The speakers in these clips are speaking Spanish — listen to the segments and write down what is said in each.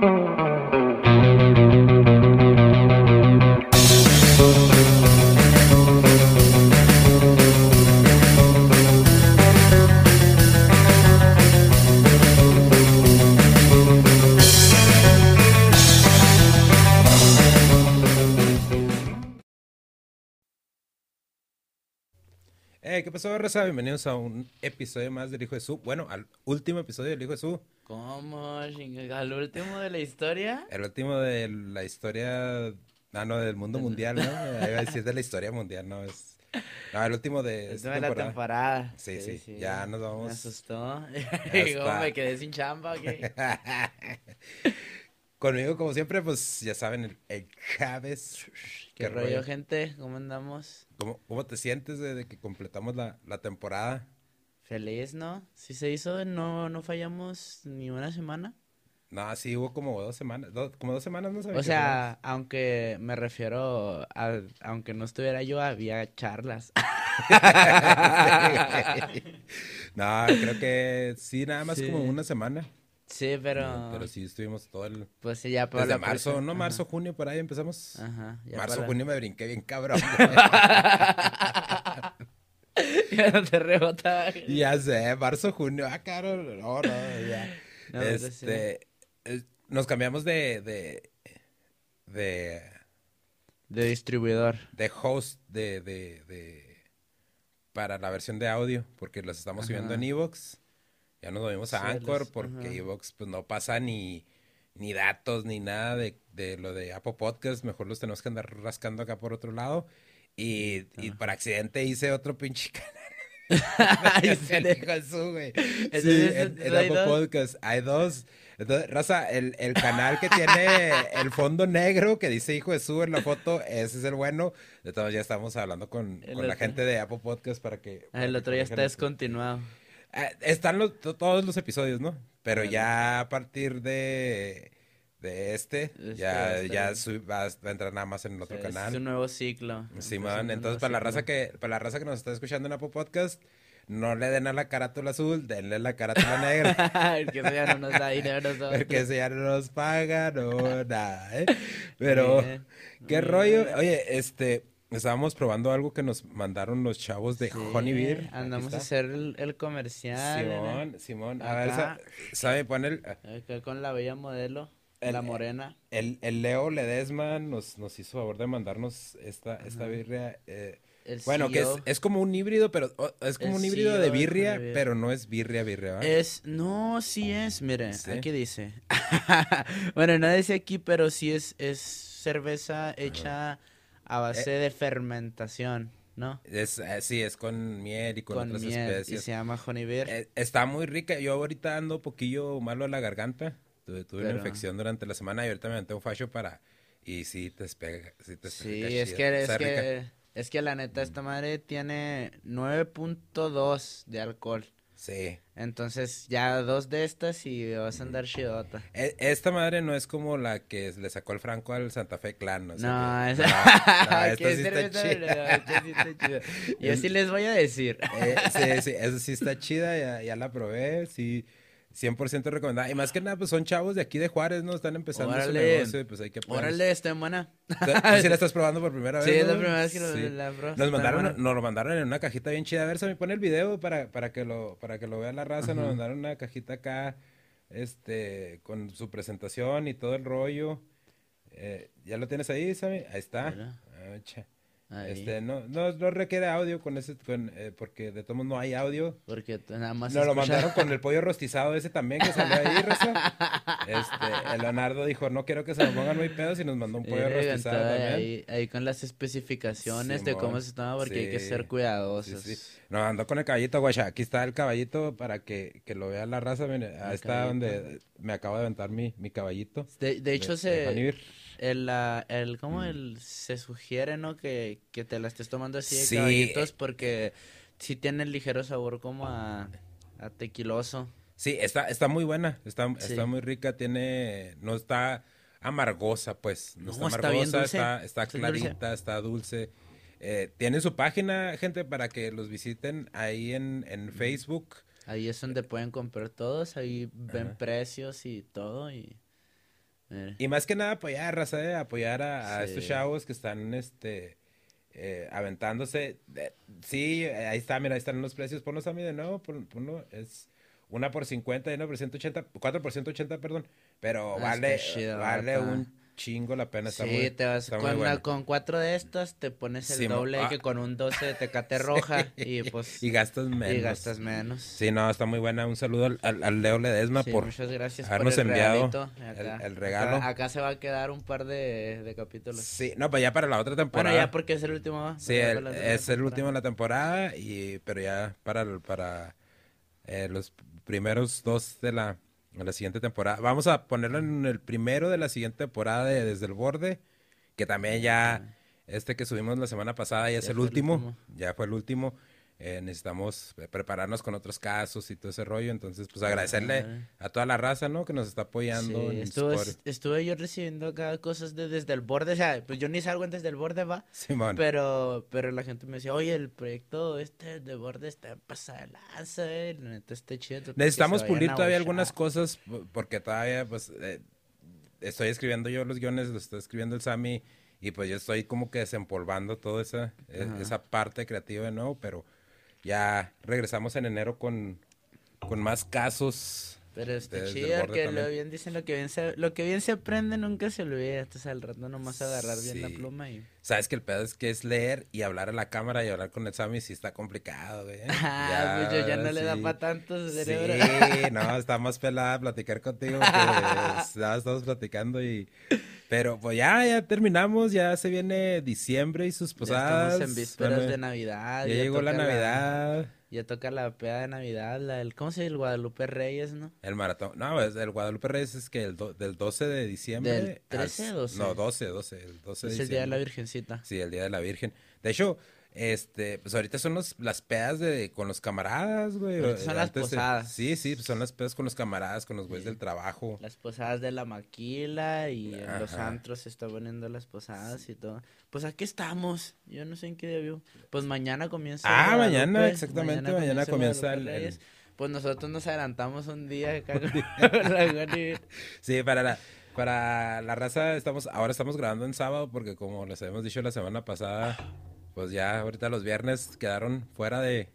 Thank you. ¿Qué pasó, Raza? Bienvenidos a un episodio más del Hijo de Su. Bueno, al último episodio del Hijo de Su. ¿Cómo? ¿Al último de la historia? El último de la historia. Ah, no, del mundo mundial, ¿no? Iba a decir de la historia mundial, no, es. No, el último de, esta temporada. la temporada. Sí, sí, sí, ya nos vamos. Me asustó. ¿Cómo me quedé sin chamba? ¿qué? Conmigo, como siempre, pues ya saben, el, el ¿Qué, rollo, gente? ¿Cómo andamos? ¿Cómo, cómo te sientes desde que completamos la, la, temporada? Feliz, ¿no? Sí se hizo, no, no fallamos ni una semana. No, sí hubo como dos semanas, como dos semanas no sabía. O sea, aunque me refiero a, aunque no estuviera yo, había charlas. no, creo que sí, nada más como una semana. Sí, pero. Pero sí estuvimos todo el. Pues sí, ya por Desde marzo, no marzo, junio, por ahí empezamos. Ajá. marzo, junio me brinqué bien cabrón. ya no te rebotaba. Ya sé, marzo, junio, ah, caro. No, no, ya. este. nos cambiamos de. de. de. De distribuidor. De host, de. de, de para la versión de audio, porque los estamos subiendo en Evox. Ya nos movimos a Anchor porque Evox pues no pasa ni, ni datos ni nada de, de, lo de Apple Podcast. Mejor los tenemos que andar rascando acá por otro lado. Y, y por accidente hice otro pinche canal. Ay, se güey. Sí, en, Apple Podcast hay dos. Entonces, Raza, el, el canal que tiene el fondo negro que dice Hijo de Su en la foto, ese es el bueno. De todos ya estamos hablando con, con la gente de Apple Podcast para que... el otro ya está descontinuado. Eh, están los, todos los episodios, ¿no? Pero ya a partir de, de este, ya, ya va, a entrar nada más en el otro canal. Es un nuevo ciclo. Simón, entonces para la raza que, para la raza que nos está escuchando en Apple Podcast, no le den a la carátula azul, denle la carátula negra. Porque eso ya no nos da dinero. Porque eso ya no nos paga, no, nada, ¿eh? Pero, ¿qué rollo? Oye, este, Estábamos probando algo que nos mandaron los chavos de Honey Beer. Andamos a hacer el, comercial. Simón, Simón. A ver, ¿sabe? Pon el... con la bella modelo, la morena. El, el Leo Ledesma nos, nos hizo favor de mandarnos esta, esta birria. Eh, bueno, que es, es, como un híbrido, pero es como un híbrido de birria, pero no es birria, birria, ¿verdad? Es, no, sí es, mire, aquí dice. bueno, no dice aquí, pero sí es, es cerveza hecha a base eh, de fermentación, ¿no? Es, eh, sí, es con miel y con, otras especies. Y se llama honey beer. Eh, está muy rica. Yo ahorita ando un poquillo malo a la garganta. Tuve, una infección durante la semana y ahorita me metí un fallo para... Y sí te despega. Sí, te sí es, que, es, que, es que la neta esta madre tiene 9.2 de alcohol. Sí. Entonces, ya dos de estas y vas a andar chidota. E, esta madre no es como la que le sacó el Franco al Santa Fe Clan, ¿no? no, esta sí está chida. Yo sí les voy a decir. Eh, sí, sí, esa sí está chida, ya, ya la probé, sí. 100% recomendada. Y más que nada, pues son chavos de aquí de Juárez, ¿no? Están empezando su negocio, pues hay que Órale, está buena. ¿Sí la estás probando por primera vez? Sí, es la primera vez que lo, la probé. Nos mandaron, nos lo mandaron en una cajita bien chida. A ver, se me pone el video para, para que lo, para que lo vea la raza. Nos mandaron una cajita acá, este, con su presentación y todo el rollo. Eh, ¿Ya lo tienes ahí, Sammy? Ahí está. Ah, este, no, no, no, requiere audio con ese, con, eh, porque de todos no hay audio. Porque nada más. No, lo mandaron con el pollo rostizado ese también que salió ahí, Rosa. Este, el Leonardo dijo, no quiero que se me pongan muy pedos y nos mandó un pollo rostizado también. Ahí, ahí, con las especificaciones de cómo se toma, porque hay que ser cuidadosos. Sí, no, ando con el caballito, guacha. Aquí está el caballito para que, que lo vea la raza. Ahí está donde me acabo de aventar mi, mi caballito. De, de hecho, se el, el ¿cómo el, se sugiere, no? Que, que te la estés tomando así de caballitos porque sí tiene el ligero sabor como a, a tequiloso. Sí, está, está muy buena, está, está muy rica, tiene, no está amargosa, pues, no, está amargosa, está, está, clarita, está dulce. Eh, tiene su página, gente, para que los visiten ahí en, en Facebook. Ahí es donde pueden comprar todos, ahí ven precios y todo y... Y más que nada apoyar, raza, eh, apoyar a, estos chavos que están, este, eh, aventándose. sí, ahí está, mira, ahí están los precios. Ponlos a mí de nuevo, ponlo, es una por 50 y una por 180, 4 por 180, perdón. Pero ah, vale, vale un chingo la pena. Está sí, te vas con, con, cuatro de estas, te pones el doble ah. que con un 12 de tecate roja y pues... y gastas menos. Y gastas menos. Sí, no, está muy buena. Un saludo al, Leo Ledesma por muchas gracias habernos enviado el, regalo. Acá, se va a quedar un par de, de, capítulos. Sí, no, pues ya para la otra temporada. Bueno, ya porque es el último. Sí, es el último de la temporada, y pero ya para, para eh, los primeros dos de la en la siguiente temporada. Vamos a ponerlo en el primero de la siguiente temporada de Desde el Borde, que también ya, este que subimos la semana pasada ya, es el último, ya fue el último. Eh, necesitamos prepararnos con otros casos y todo ese rollo. Entonces, pues agradecerle a toda la raza, ¿no? Que nos está apoyando. Sí, estuve, estuve, yo recibiendo acá cosas de desde el borde. O sea, pues yo ni salgo en desde el borde, va. Simón. Pero, pero la gente me decía, oye, el proyecto este de borde está pasado de lanza, eh. está chido. Necesitamos pulir todavía algunas cosas porque todavía, pues, eh, estoy escribiendo yo los guiones, los está escribiendo el Sammy. Y pues yo estoy como que desempolvando toda esa, e, esa parte creativa de nuevo, pero ya regresamos en enero con, con más casos. Pero está chido que lo bien dicen lo que bien se, lo que bien se aprende nunca se olvida. Entonces al rato nomás agarrar bien la pluma y. Sabes que el pedo es que es leer y hablar a la cámara y hablar con el Sammy si está complicado, güey. Ah, pues yo ya no le da para tanto cerebro. Sí, no, está más pelada platicar contigo que ya estamos platicando y pero pues ya, ya terminamos, ya se viene diciembre y sus posadas. estamos en vísperas de Navidad. Ya, llegó la Navidad. ya toca la peda de Navidad, la, el, ¿cómo se llama? El Guadalupe Reyes, ¿no? El maratón. No, el Guadalupe Reyes es que el del 12 de diciembre. ¿Del 13 o 12? No, 12, 12. El 12 es el Día de la Virgencita. Sí, el Día de la Virgen. De hecho, este, pues ahorita son las pedas de con los camaradas, güey. son las posadas. sí, sí, pues son las pedas con los camaradas, con los güeyes del trabajo. Las posadas de la maquila y en los antros se están poniendo las posadas y todo. Pues aquí estamos. Yo no sé en qué día Pues mañana comienza. Ah, mañana, exactamente, mañana, comienza, el, Pues nosotros nos adelantamos un día Sí, para la para la raza estamos ahora estamos grabando en sábado porque como les habíamos dicho la semana pasada pues ya ahorita los viernes quedaron fuera de...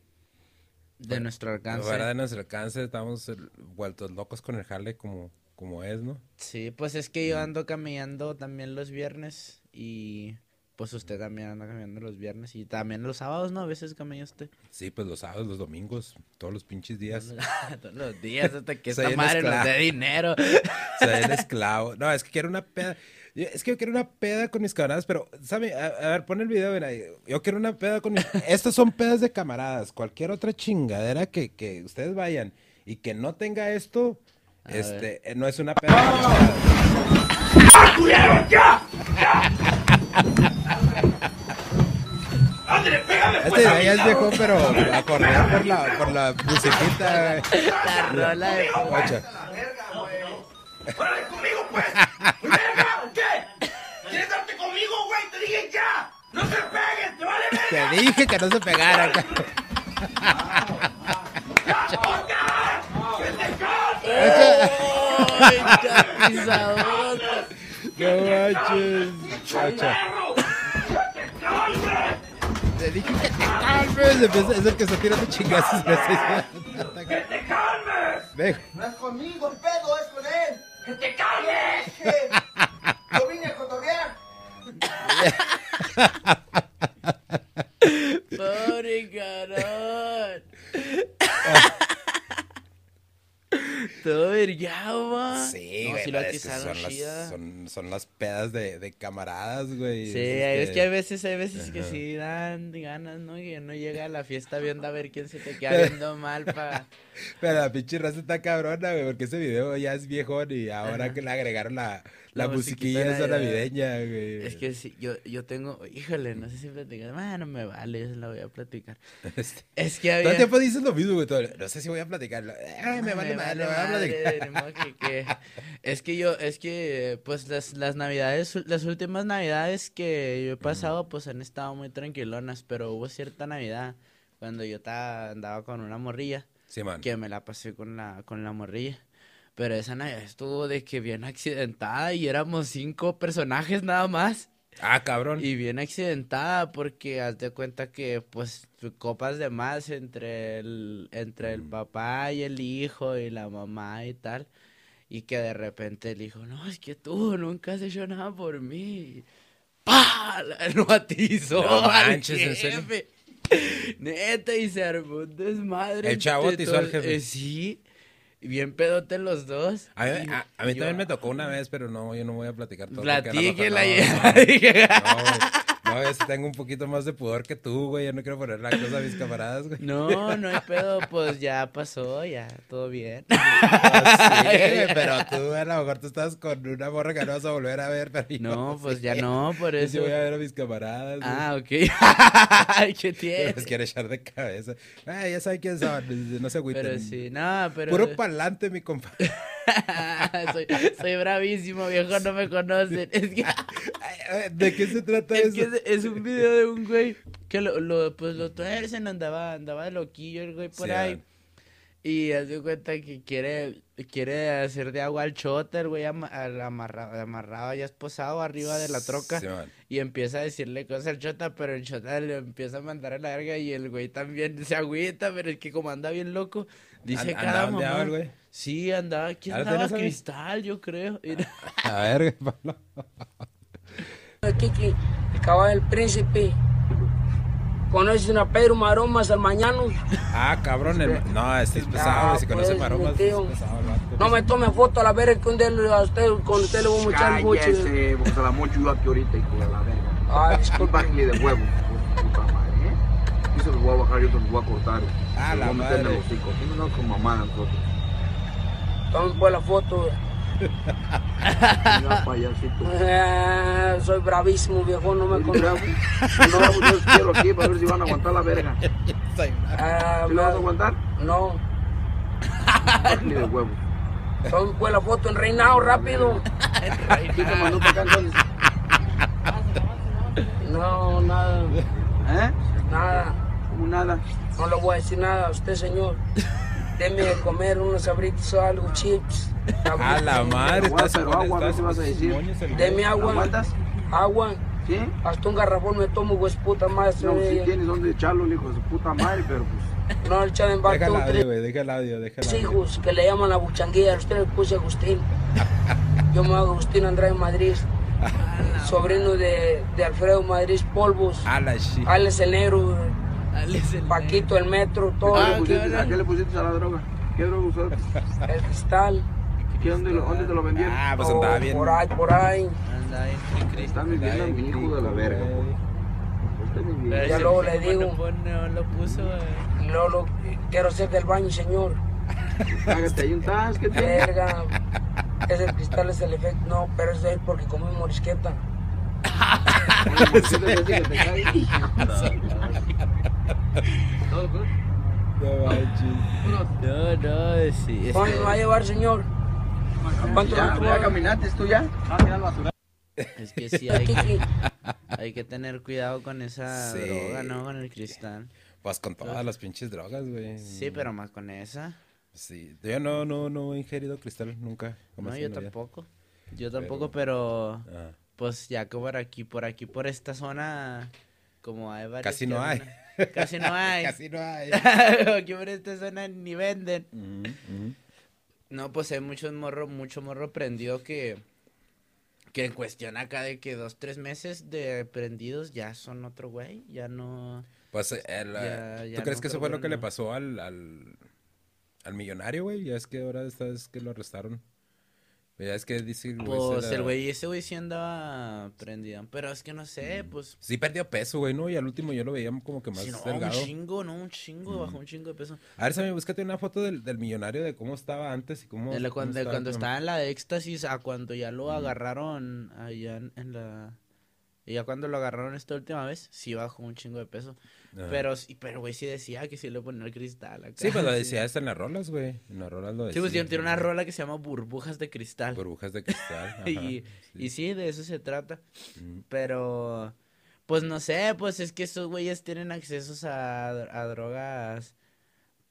De nuestro alcance. Fuera de nuestro alcance, estamos vueltos locos con el jale como, como es, ¿no? Sí, pues es que yo ando caminando también los viernes y pues usted también anda caminando los viernes y también los sábados, ¿no? A veces camina usted. Sí, pues los sábados, los domingos, todos los pinches días. todos los días hasta que esta madre nos dé dinero. Soy el esclavo. No, es que quiero una peda. Es que yo quiero una peda con mis camaradas, pero, ¿sabe? A, ver, pon el video, mira. Yo quiero una peda con mis... Estas son pedas de camaradas. Cualquier otra chingadera que, que ustedes vayan y que no tenga esto, este, eh, no es una peda de ¡Ya! Este de ya es viejo, pero acordé por la, por la musiquita. La rola de... ¡Órale conmigo, pues! ¡Verga! Dije ya! ¡No se peguen! ¡Te vale verga! Te dije que no se pegaran. ¡Que te pisador! ¡No manches! Te dije que te calmes. Es el que se tira de chingazos. ¡Que te calmes! No es conmigo el pedo, es con él. ¡Que te calles! Yo vine a cotorrear. Pobre carón. Todo vergado, Sí, güey. son, las, son, las pedas de, de camaradas, güey. Sí, es que... hay veces, hay veces que sí dan ganas, ¿no? Y no llega a la fiesta viendo a ver quién se te queda viendo mal para... Pero la pinche raza está cabrona, güey, porque ese video ya es viejo y ahora que le agregaron la la, musiquilla esa navideña, güey. Es que sí, yo, yo tengo, híjole, no sé si platicar. Ah, no me vale, yo se la voy a platicar. Este, es que había... Todo el tiempo dices lo mismo, güey. No sé si voy a platicar. Ay, me, vale, me vale, que, que... es que yo, es que, pues, las, las navidades, las últimas navidades que yo he pasado, pues, han estado muy tranquilonas. Pero hubo cierta navidad cuando yo estaba, andaba con una morrilla. Sí, man. Que me la pasé con la, con la morrilla. Pero esa Navidad estuvo de que bien accidentada y éramos cinco personajes nada más. Ah, cabrón. Y bien accidentada porque haz de cuenta que pues copas de más entre el, entre el mm. papá y el hijo y la mamá y tal. Y que de repente el hijo, no, es que tú nunca has hecho nada por mí. ¡Pah! Lo atizó no manches, al jefe. Neta, y se armó un desmadre. El chavo atizó al jefe. Eh, sí. Bien pedote los dos. A, mí, también me tocó una vez, pero no, yo no voy a platicar todo. Platíquela ya. No, no, tengo un poquito más de pudor que tú, güey. Yo no quiero poner la cosa a mis camaradas, güey. No, no hay pedo. Pues ya pasó, ya, todo bien. pero tú a lo mejor tú estás con una morra que no vas a volver a ver, pero No, pues ya no, por eso. Yo voy a ver a mis camaradas. Ah, ok. ¿Qué tienes? Les quiero echar de cabeza. Ay, ya saben quién son, no se agüiten. Pero sí, no, pero... Puro pa'lante, mi compadre. soy, soy, bravísimo, viejo, no me conocen. Es que... ¿De qué se trata es eso? Que es, un video de un güey que lo, lo pues lo tuercen, andaba, andaba loquillo el güey por ahí. Y hace cuenta que quiere, quiere hacer de agua al chotter, güey, amarrado, amarrado, ya esposado arriba de la troca. y empieza a decirle cosas al chota, pero el chota le empieza a mandar a la verga y el güey también se agüita, pero es que como anda bien loco, dice cada mamá. güey? Sí, andaba, aquí andaba cristal, yo creo. a ver, Pablo. Kiki, el caballo del príncipe. ¿Conoces a Pedro Maromas al mañano? Ah, cabrón, no, este es pesado, si conoce pues, Maromas, No me tome foto a la verga que un día a usted, con usted le voy a echar mucho. Cállese, porque se la mocho yo aquí ahorita, hijo de la verga. Ah, disculpa. de huevo, puta madre, ¿eh? Y se los voy a bajar, yo te los voy a cortar. Ah, la madre. Los no con mamá nosotros. Tome pues la foto, eh, soy bravísimo, viejo, no me conozco. No, yo quiero aquí para ver si van a aguantar la verga. Ah, ¿Sí vas a aguantar? No. Ni de huevo. Toma pues la foto en reinado, rápido. ¿Quién te mandó para acá entonces? No, nada. ¿Eh? Nada. ¿Cómo nada? No le voy a decir nada a usted, señor. Deme de comer unos abritos o algo, chips. A la madre, agua, pero agua, ¿qué vas a decir? Deme agua. ¿Aguantas? Agua. ¿Sí? Hasta un garrafón me tomo, güey, puta madre. No, si tienes dónde echarlo, hijo de puta madre, pero pues... No, el en Deja el audio, güey, deja el audio, deja el audio. hijos que le llaman la buchanguilla, usted le puse Agustín. Yo me hago Agustín Andrade Madrid. sobrino de, de Alfredo Madrid Polvos. Alex, Alex el negro. Paquito el metro, todo. Ah, ¿A qué le pusiste a la droga? ¿Qué droga usaste? El cristal. ¿Qué, dónde, lo, ¿Dónde te lo vendieron? Ah, pues andaba bien. Por ahí, por ahí. Anda bien. Están viviendo a mi hijo de la verga. Ya luego le digo. No lo puso. Luego lo, quiero ser del baño, señor. Hágate ahí un tas, que te. Verga. Ese cristal es el efecto. No, pero es de él porque comí morisqueta. ¿Todo good? No manches. No, no, sí. ¿Cuándo me va a llevar, señor? ¿Cuánto ya, ya caminaste tú ya? Ah, es que sí hay que, hay que tener cuidado con esa droga, ¿no? Con el cristal. Pues con todas las pinches drogas, güey. Sí, pero más con esa. Sí, yo no, no, no he ingerido cristal nunca. No, yo tampoco. Yo tampoco, pero, ah. pues ya que por aquí, por aquí, por esta zona, como hay varias... Casi no hay. Casi no hay. Casi no hay. aquí por esta zona ni venden. No, pues hay muchos morro, mucho morro prendido que, que en cuestión acá de que dos, tres meses de prendidos ya son otro güey, ya no... Pues, el, ¿tú crees que eso fue lo que le pasó al, al, al millonario, güey? Ya es que ahora esta vez que lo arrestaron. Ya es que dice el güey. Pues el güey, ese güey sí andaba prendido. Pero es que no sé, pues. Sí perdió peso, güey, ¿no? Y al último yo lo veía como que más sí, no, delgado. un chingo, no, un chingo, bajó un chingo de peso. A ver, Sammy, búscate una foto del, del millonario de cómo estaba antes y cómo. De cuando, estaba, cuando estaba en la éxtasis a cuando ya lo agarraron allá en la. Y ya cuando lo agarraron esta última vez, sí bajó un chingo de peso. Pero, pero, güey, sí decía que sí le ponía el cristal acá. Sí, pues lo decía hasta en las rolas, güey. En las rolas lo decía. Sí, pues yo tiene una rola que se llama Burbujas de Cristal. Burbujas de Cristal. y, sí. y sí, de eso se trata. Pero, pues no sé, pues es que estos güeyes tienen accesos a, a drogas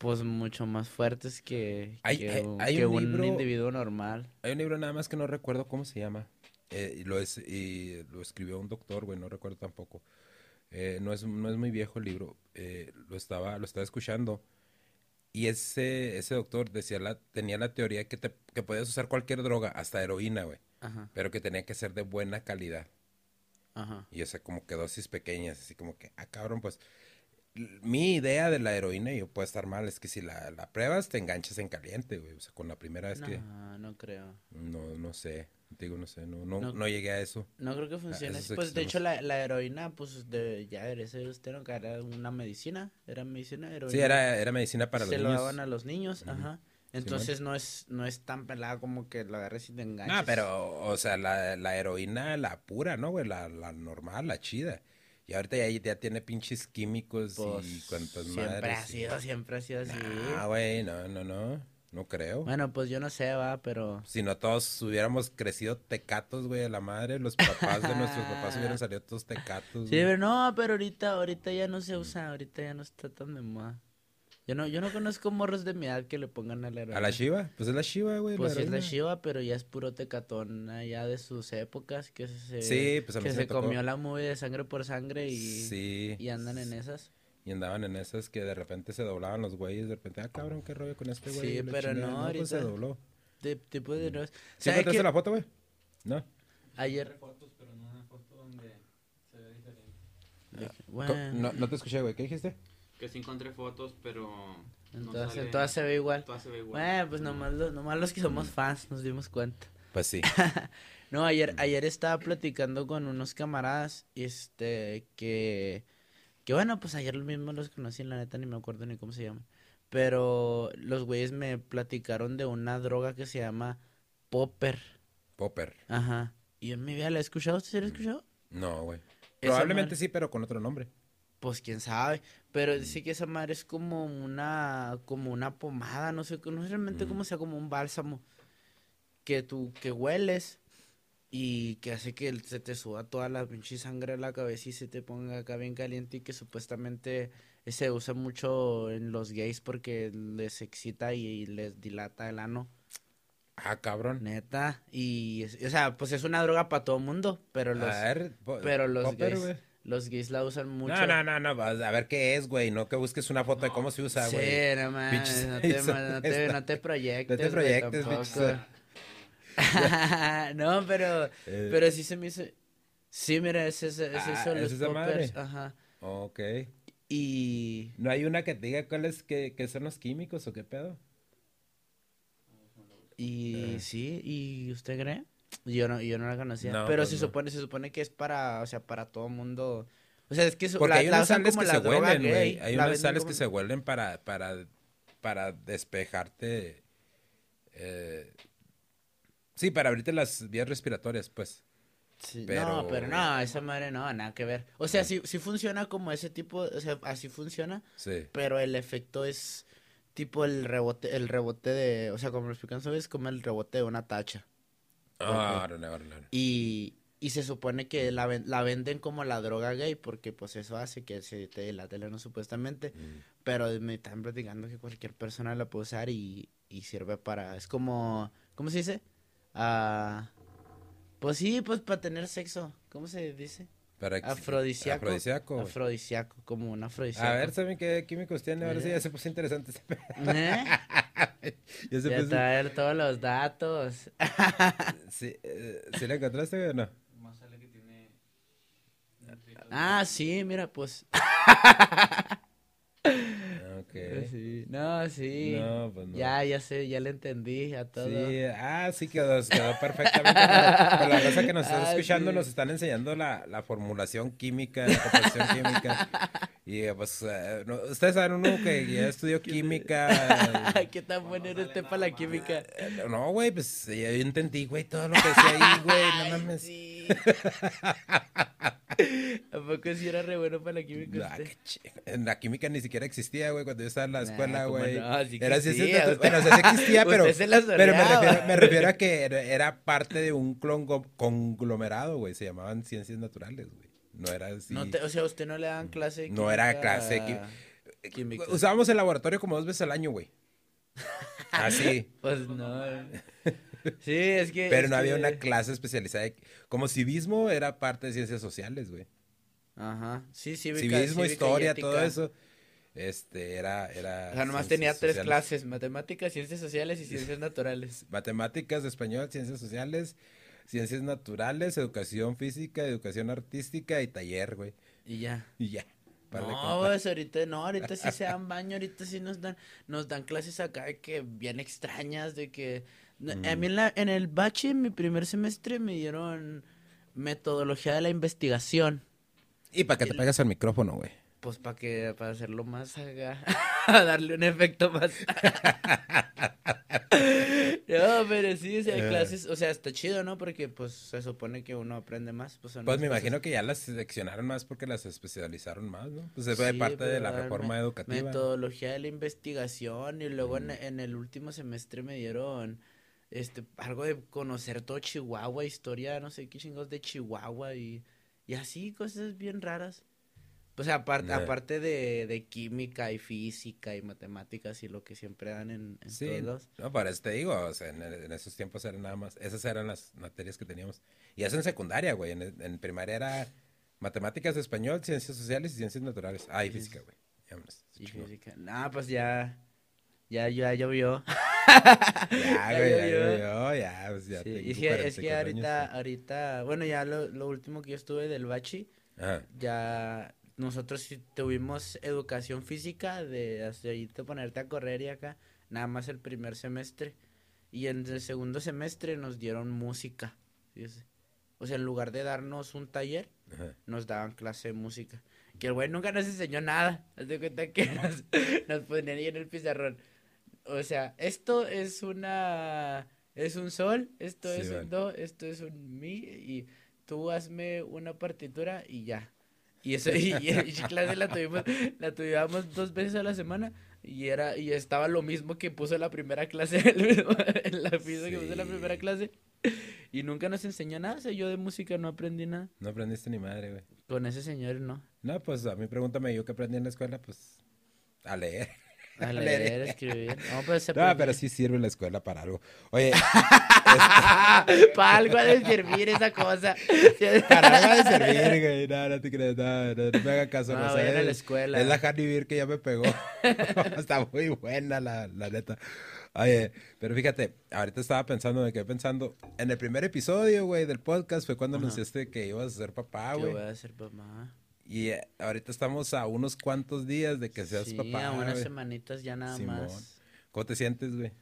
pues mucho más fuertes que, un, individuo normal. Hay un libro nada más que no recuerdo cómo se llama. Eh, lo, es, y lo escribió un doctor, güey, no recuerdo tampoco. Eh, no, es, no es muy viejo el libro. Eh, lo, estaba, lo estaba escuchando. Y ese, ese doctor decía la, tenía la teoría que, te, que podías usar cualquier droga, hasta heroína, güey. Pero que tenía que ser de buena calidad. Ajá. Y o sea, como que dosis pequeñas, así como que, ah, cabrón, pues mi idea de la heroína, y yo puedo estar mal, es que si la, la pruebas te enganchas en caliente, güey. O sea, con la primera vez que... No, no creo. No, no sé. Digo, no sé, no, no, no, llegué a eso. No creo que funcione. Pues de hecho la, la heroína, pues de, ya eres usted no era una medicina, era medicina heroína. Sí, era, era medicina para los niños. Se lo daban a los niños, ajá. Entonces no es no es tan pelada como que lo agarres y te enganches. No, pero, o sea, la, la heroína, la pura, ¿no, güey? La, la normal, la chida. Y ahorita ya, ya tiene pinches químicos y pues, cuantas madres. Siempre ha sido, siempre ha sido así. Ah, güey, no, no, no. No creo. Bueno, pues yo no sé, va, pero... Si no todos hubiéramos crecido tecatos, güey, a la madre, los papás de nuestros papás hubieran salido todos tecatos. Sí, pero no, pero ahorita, ahorita ya no se usa, ahorita ya no está tan de moda. Yo no, yo no conozco morros de mi edad que le pongan a la heroína. ¿A la Shiva? Pues es la Shiva, güey. Pues es la Shiva, pero ya es puro tecatón allá de sus épocas que se, sí, pues que se comió la movie de sangre por sangre y, sí. y andan en esas y andaban en esas que de repente se doblaban los güeyes, de repente, ah, cabrón, qué rollo con este güey. Sí, pero no, ahorita pues se dobló. De, tipo de... Mm. ¿Sí encontraste la foto, güey? No. Ayer... fotos, pero no una foto donde se ve diferente. Bueno. No, no te escuché, güey, ¿qué dijiste? Que sí encontré fotos, pero... Entonces, todas se ve igual. Todas se ve igual. Bueno, pues nomás, los, nomás los que somos fans nos dimos cuenta. Pues sí. no, ayer, ayer estaba platicando con unos camaradas, este, que que bueno, pues ayer mismo los conocí, la neta ni me acuerdo ni cómo se llama. Pero los güeyes me platicaron de una droga que se llama Popper. Popper. Ajá. Y en mi vida la he escuchado. ¿Usted se la ha escuchado? No, güey. Probablemente sí, pero con otro nombre. Pues quién sabe. Pero dice que esa madre es como una, como una pomada, no sé, no sé realmente cómo sea, como un bálsamo. Que tú, que hueles y que hace que se te suba toda la pinche sangre a la cabeza y se te ponga acá bien caliente y que supuestamente se usa mucho en los gays porque les excita y, les dilata el ano. Ah, cabrón. Neta. Y, o sea, pues es una droga para todo mundo, pero los, pero los gays... Los gays la usan mucho. No, no, no, no, a ver qué es, güey, no que busques una foto de cómo se usa, güey. Sí, no, man, no, te, no, te, no te proyectes. No te proyectes, no, pero, eh. pero sí se me hizo. Sí, mira, es, es, es ah, eso, los poppers. Ajá. Ok. Y. ¿No hay una que te diga cuáles que, que son los químicos o qué pedo? Y eh. sí, ¿y usted cree? Yo no, yo no la conocía. pero pues se supone, se supone que es para, o sea, para todo mundo. O sea, es que Porque hay unas sales que se huelen, güey. Hay unas sales que se huelen para, para, para despejarte. Eh, Sí, para abrirte las vías respiratorias, pues. No, pero no, esa madre no, nada que ver. O sea, sí, sí funciona como ese tipo, o sea, así funciona. Sí. Pero el efecto es tipo el rebote, el rebote de, o sea, como lo explican, ¿sabes? Como el rebote de una tacha. Ah, no, no, no. Y, y se supone que la, la venden como la droga gay porque pues eso hace que se te la tele no supuestamente. Mm. Pero me están platicando que cualquier persona la puede usar y, y sirve para, es como, ¿cómo se dice? Ah, pues sí, pues para tener sexo. ¿Cómo se dice? Para afrodisíaco. Afrodisíaco. Afrodisíaco, como un afrodisíaco. A ver, ¿saben qué químicos tiene? Ahora sí ya se puso interesante este ¿Eh? ya se puso... traer todos los datos. sí, eh, ¿Sí le encontraste o no? Ah, sí, mira, pues. Okay. Sí. No, sí. No, pues no. Ya, ya sé, ya le entendí a todo. Sí, ah, sí quedó, quedó perfectamente. Con la cosa que nos están ah, escuchando nos están enseñando la, la formulación química, la composición química. Y pues, uh, no, ustedes saben uno que ya estudió química. ¿Qué tan bueno eres usted para la química? No, güey, pues yo entendí, güey, todo lo que decía ahí, güey, no mames. Sí. ¿A poco sí era re bueno para la química En la química ni siquiera existía, güey, cuando yo estaba en la escuela, güey. No, sí era bueno, sí existía, pero, pero me, refiero, me refiero a que era parte de un conglomerado, güey, se llamaban ciencias naturales, güey. No era así. o sea, usted no le dan clase No era clase química. Usábamos el laboratorio como dos veces al año, güey. Así. pues no. Sí, es que. Pero es no había una clase especializada. de- Como civismo era parte de ciencias sociales, güey. Ajá. Sí, cívica, Civismo, cívica historia, todo eso. Este, era, era. O sea, nomás tenía tres sociales. clases: matemáticas, ciencias sociales y ciencias naturales. Matemáticas, español, ciencias sociales, ciencias naturales, educación física, educación artística y taller, güey. Y ya. Y ya. No, pues ahorita no, ahorita sí se dan baño, ahorita sí nos dan, nos dan clases acá de que bien extrañas, de que a Mm. mí en, la, en el bache, en mi primer semestre, me dieron metodología de la investigación. Y para que te pegas al micrófono, güey. Pues para que, para hacerlo más acá, darle un efecto más. no, pero sí, o sea, hay Eh. clases, o sea, está chido, ¿no? Porque pues se supone que uno aprende más. Pues, Pues me cosas- imagino que ya las seleccionaron más porque las especializaron más, ¿no? Pues eso fue Sí, parte de la reforma me- educativa. Metodología de la investigación y luego en, Mm. en el último semestre me dieron este algo de conocer todo Chihuahua, historia, no sé qué chingos de Chihuahua y, y así cosas bien raras. Sea, aparte, aparte de, de química y física y matemáticas y lo que siempre dan en, en Sí, todos lados. no, para eso te digo, o sea, en, en esos tiempos eran nada más, esas eran las materias que teníamos. Y eso en secundaria, güey, en, en primaria era matemáticas, español, ciencias sociales y ciencias naturales. Ah, y física, güey. Vámonos, Y física. Nah, pues ya, ya, ya llovió. Ya, güey, ya, ya, ya, pues ya Sí, tengo y es que, es que 44 ahorita, años. ahorita, bueno, ya lo, lo último que yo estuve del bachi, Ajá. ya nosotros sí tuvimos educación física de hasta irte ponerte a correr y acá, nada más el primer semestre. Y en el segundo semestre nos dieron música. fíjese. O sea, en lugar de darnos un taller, Ajá. nos daban clase de música. Que el güey nunca nos enseñó nada. Haz de cuenta que nos, nos ponían ahí en el pizarrón. O sea, esto es una. Es un sol, esto Sí, es man. un do, esto es un mi. Y tú hazme una partitura y ya. Y eso, y, y esa clase la tuvimos, la tuvimos dos veces a la semana. Y era, y estaba lo mismo que puso la primera clase, mismo- en la pieza que puso la primera Sí. clase. Y nunca nos enseñó nada. O sea, yo de música no aprendí nada. No aprendiste ni madre, güey. Con ese señor no. No, pues a mí pregúntame yo qué aprendí en la escuela, pues a leer. A leer, escribir. No, pues se No, pero sí sirve la escuela para algo. Oye, Para algo ha de servir esa cosa. para algo de servir, güey. No, no te creas, no, no, no me haga caso. No, No, sé, a la es- escuela. Es la Honey Beer que ya me pegó. Está muy buena, la, la neta. Oye, pero fíjate, ahorita estaba pensando, me quedé pensando. En el primer episodio, güey, del podcast fue cuando Ajá. anunciaste que ibas a ser papá, Yo güey. voy a ser papá. Y eh, ahorita estamos a unos cuantos días de que seas sí, papá. a unas güey. semanitas ya nada Simón. más. ¿Cómo te sientes, güey?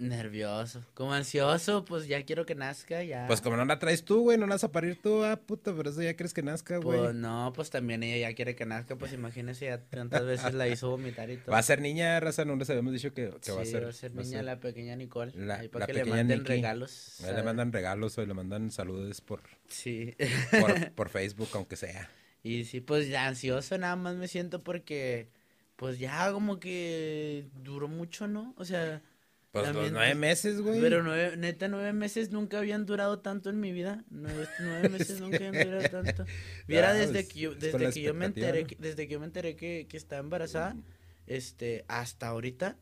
Nervioso. Como ansioso, pues ya quiero que nazca, ya. Pues como no la traes tú, güey, no la vas a parir tú, ah, puta, pero eso ya crees que nazca, güey. Pues no, pues también ella ya quiere que nazca, pues imagínese ya tantas veces la hizo vomitar y todo. Va a ser niña, raza, no les habíamos dicho que, que sí, va a ser. va a ser a niña ser- la pequeña Nicole. La- ahí para la que le manden Nikki. regalos. Ahí le mandan regalos o le mandan saludos por, Sí. por, por Facebook, aunque sea. Y sí, pues ya ansioso nada más me siento porque, pues ya como que duró mucho, ¿no? O sea, Pues los También, nueve meses, güey. pero nueve, neta, nueve meses nunca habían durado tanto en mi vida. Nueve, nueve meses nunca habían durado tanto. Viera Ah, desde pues, que yo, desde que yo me enteré, ¿no? que- desde que yo me enteré que, que estaba embarazada, este, hasta ahorita,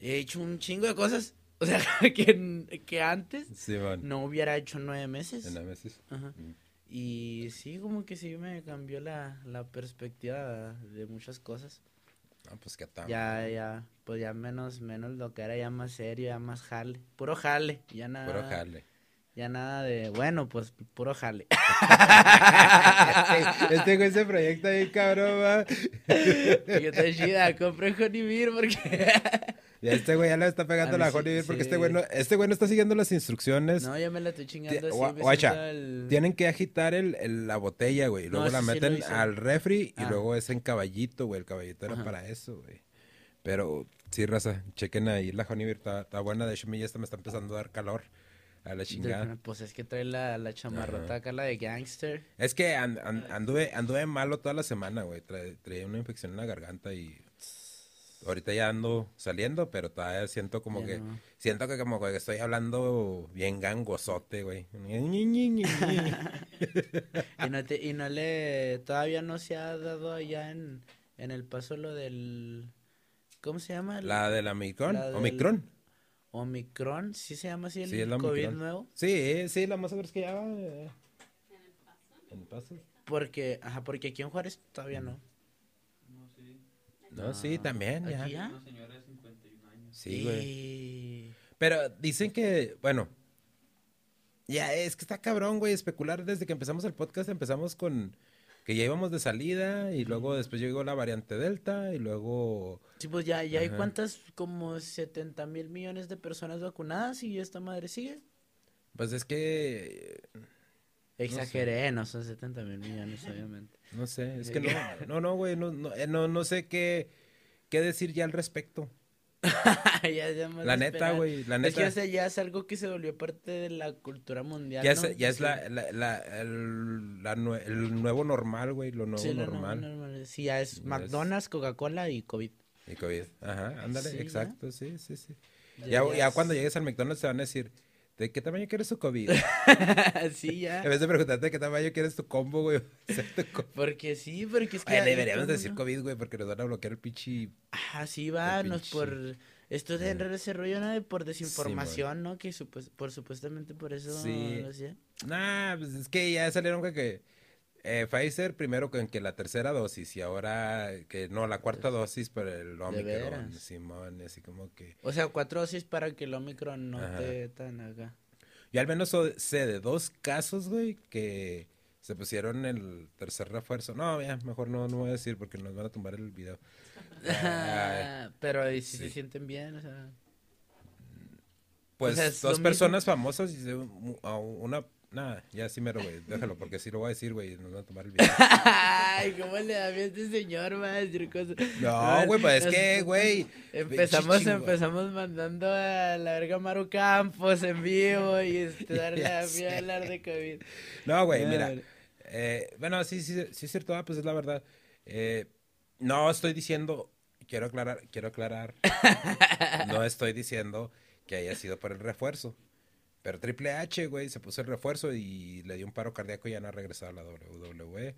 he hecho un chingo de cosas. O sea, que, que antes Sí, no hubiera hecho nueve meses. En nueve meses. Ajá. Mm. Y sí, como que sí me cambió la, la perspectiva de muchas cosas. No, pues qué tal. Ya, ya, pues ya menos, menos lo que era ya más serio, ya más jale. Puro jale, ya nada. Puro jale. Ya nada de, bueno, pues puro jale. este, este güey se proyecta bien cabrón, va. yo te chida, compré Honey Beer porque... Este güey ya le está pegando la sí, Beer porque sí. este güey no, este güey no está siguiendo las instrucciones. no, ya me la estoy chingando guacha, el- Tienen que agitar el, el- la botella, güey. No, Luego la meten al refri y Ah. luego es en caballito, güey. El caballito era para eso, güey. Pero sí, raza, chequen ahí la Honey Beer, está, está buena. De hecho, ya hasta me está empezando a dar calor a la chingada. Pues es que trae la, la chamarrota acá, la de gangster. Es que an- an- anduve, anduve malo toda la semana, güey. Tra- traía una infección en la garganta y ahorita ya ando saliendo, pero todavía siento como que, siento que como que estoy hablando bien gangosote, güey. y, no te, y no le, todavía no se ha dado allá en, en el paso lo del... ¿Cómo se llama? La de la Omicron. Omicron. Omicron, ¿sí se llama así el, sí, COVID nuevo? Sí, sí, la más es que ya va. Eh, en el paso. Porque, ajá, porque aquí en Juárez todavía no. No, sí, también, ya. ¿Aquí ya? Una señora de 51 años. Sí, güey. Pero dicen que, bueno, ya es que está cabrón, güey, especular desde que empezamos el podcast, empezamos con que ya íbamos de salida y luego después llegó la variante Delta y luego... Sí, pues ya, ya hay cuántas, como 70 mil millones de personas vacunadas y esta madre sigue. Pues es que... Exageré, no, son 70 mil millones, obviamente. No sé, es que no, no, no, güey, no, no, eh, no, no sé qué, qué decir ya al respecto. la neta, güey, la neta. Es que ya es algo que se volvió parte de la cultura mundial. Ya es, ya es la, la, el, nuevo normal, güey, lo nuevo normal. Sí, ya es McDonald's, Coca-Cola y COVID. Y COVID, ajá, ándale, exacto, sí, sí, sí. Ya, ya, cuando llegues al McDonald's te van a decir, ¿De qué tamaño quieres tu COVID? sí, ya. En vez de preguntarte de qué tamaño quieres tu combo, güey. porque sí, porque es que. Ay, deberíamos decir COVID, güey, porque nos van a bloquear el pichi. Ah, sí, va, nos por. Esto de enredar ese rollo, ¿no? Por desinformación, ¿no? Que por supuestamente por eso sí. hacía. Nah, pues es que ya salieron que, eh, Pfizer primero con que la tercera dosis y ahora que no, la cuarta dosis para el Omicron, Simón, así como que... O sea, cuatro dosis para que el Omicron no te tan acá. Yo al menos sé de dos casos, güey, que se pusieron el tercer refuerzo. No, ya, mejor no, no voy a decir porque nos van a tumbar el video. Pero si se sienten bien, o sea. Pues dos personas famosas y una Nada, ya sí mero, güey. Déjalo, porque si lo voy a decir, güey. Nos van a tomar el video. Ay, ¿cómo le da a este señor, va a decir cosas? No, güey, pues es que, güey. Empezamos, empezamos mandando a la verga Maru Campos en vivo y este, darle a mí a hablar de COVID. No, güey, mira. Eh, bueno, sí, sí, sí es cierto, ah, pues es la verdad. Eh, no estoy diciendo, quiero aclarar, quiero aclarar, no estoy diciendo que haya sido por el refuerzo. Pero Triple H, güey, se puso el refuerzo y le dio un paro cardíaco y ya no ha regresado a la WWE.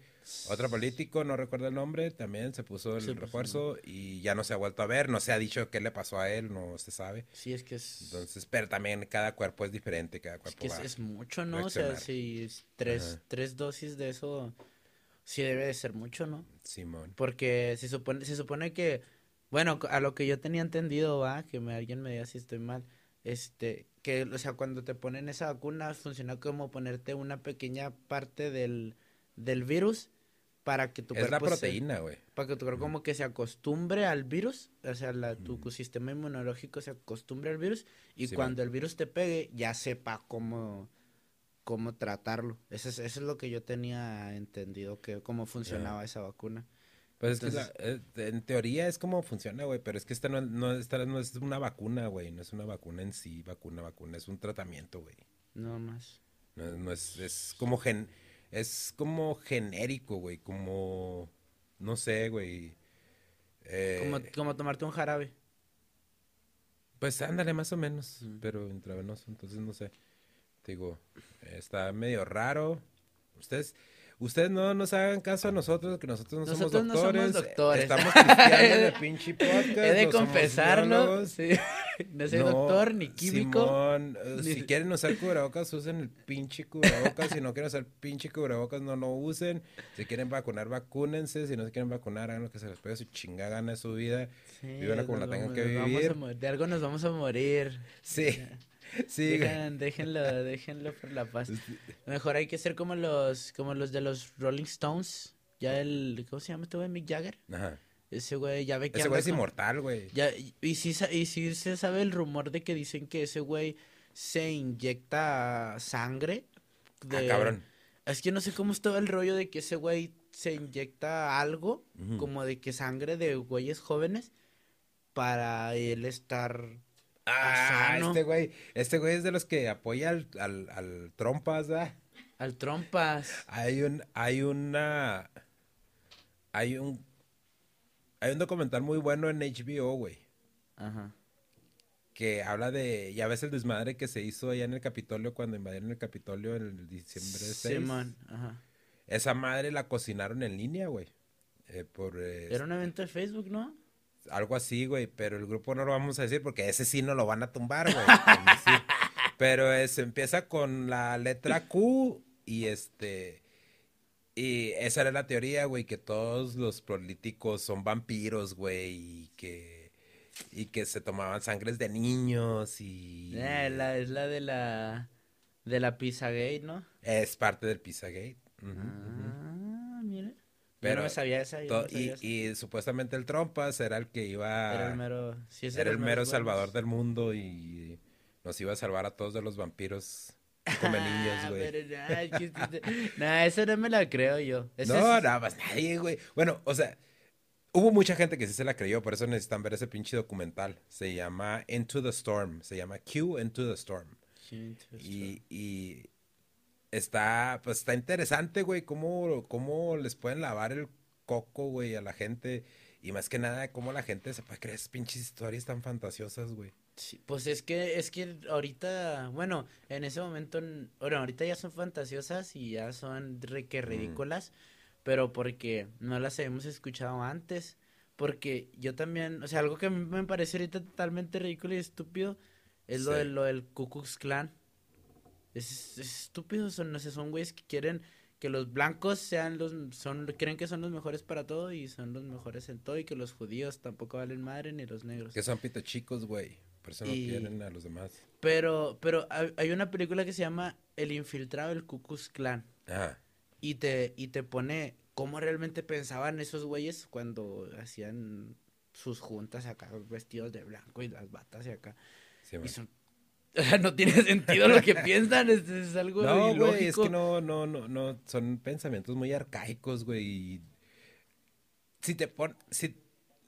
Otro político, no recuerdo el nombre, también se puso el refuerzo y ya no se ha vuelto a ver. No se ha dicho qué le pasó a él, no se sabe. Sí, es que es... Entonces, pero también cada cuerpo es diferente, cada cuerpo es que es, mucho, ¿no? O sea, si tres, tres dosis de eso sí debe de ser mucho, ¿no? Simón. Porque se supone, se supone que, bueno, a lo que yo tenía entendido, va, que me, alguien me diga si estoy mal, este, que, o sea, cuando te ponen esa vacuna, funciona como ponerte una pequeña parte del, del virus para que tu es cuerpo. Es la proteína, güey. Para que tu cuerpo como que se acostumbre al virus, o sea, la, tu sistema inmunológico se acostumbre al virus y cuando el virus te pegue ya sepa cómo, cómo tratarlo. Eso es, eso es lo que yo tenía entendido, que cómo funcionaba esa vacuna. Pues es que eh, en teoría es como funciona, güey, pero es que esta no, no, esta no es una vacuna, güey, no es una vacuna en sí, vacuna, vacuna, es un tratamiento, güey. No más. No, es, es como gen, es como genérico, güey, como, no sé, güey. Eh, como, como tomarte un jarabe. Pues ándale, más o menos, pero intravenoso, entonces no sé. Te digo, está medio raro. Ustedes, Ustedes no nos hagan caso a nosotros, que nosotros no somos doctores. No somos doctores. Estamos cristianos de pinche podcast. He de confesarlo. Sí. No soy doctor ni químico. Simón, eh, si quieren usar cubrebocas, usen el pinche cubrebocas. si no quieren usar pinche cubrebocas, no lo usen. Si quieren vacunar, vacúnense. Si no se quieren vacunar, hagan lo que se les pegue su chingada gana de su vida. Sí, Vivan como la tengan que vivir. de algo nos vamos a morir. Sí. Sí, déjenlo, déjenlo por la paz. Mejor hay que ser como los, como los de los Rolling Stones. Ya el, ¿cómo se llama este güey? Mick Jagger. Ajá. Ese güey, ya ve que... Ese güey es inmortal, güey. Ya, y, sí, y sí se sabe el rumor de que dicen que ese güey se inyecta sangre. De... Ah, cabrón. Es que no sé cómo estaba el rollo de que ese güey se inyecta algo, como de que sangre de güeyes jóvenes, para él estar Ah, este güey, este güey es de los que apoya al, al, al Trompas, ¿verdad? Al Trompas. Hay un, hay una, hay un, hay un documental muy bueno en HBO, güey. Ajá. Que habla de, ya ves el desmadre que se hizo allá en el Capitolio cuando invadieron el Capitolio en el diciembre 6. Sí, man. Ajá. Esa madre la cocinaron en línea, güey. Eh, por, Era un evento de Facebook, ¿no? Algo así, güey, pero el grupo no lo vamos a decir porque ese sí no lo van a tumbar, güey. Pero se empieza con la letra Q y este... Y esa era la teoría, güey, que todos los políticos son vampiros, güey, y que y que se tomaban sangres de niños y eh, la, es la de la de la Pizzagate, ¿no? Es parte del Pizzagate. ah, Pero no sabía esa. y, supuestamente el Trompas era el que iba. Era el mero. era el mero salvador del mundo y nos iba a salvar a todos de los vampiros come niños, güey. no, esa no me la creo yo. no, nada más nadie, güey. Bueno, o sea, hubo mucha gente que sí se la creyó, por eso necesitan ver ese pinche documental. Se llama Into the Storm. Se llama Q Into the Storm. Y, y está, pues está interesante, güey, cómo, cómo les pueden lavar el coco, güey, a la gente. Y más que nada, cómo la gente se puede creer esas pinches historias tan fantasiosas, güey. Sí, pues es que, es que ahorita, bueno, en ese momento, bueno, ahorita ya son fantasiosas y ya son re que ridículas, pero porque no las habíamos escuchado antes. Porque yo también, o sea, algo que me parece ahorita totalmente ridículo y estúpido es lo, de, lo del Ku Klux Klan. Es, estúpido, son, no sé, son güeyes que quieren que los blancos sean los, son, creen que son los mejores para todo y son los mejores en todo y que los judíos tampoco valen madre ni los negros. Que son pito chicos, güey. Por eso no quieren a los demás. Pero, pero hay una película que se llama El infiltrado del Ku Klux Klan. Ajá. Y te, y te pone cómo realmente pensaban esos güeyes cuando hacían sus juntas acá vestidos de blanco y las batas y acá. y son no tiene sentido lo que piensan, es, es algo No, güey, es que no, no, no, no, son pensamientos muy arcaicos, güey. Si te pones, si,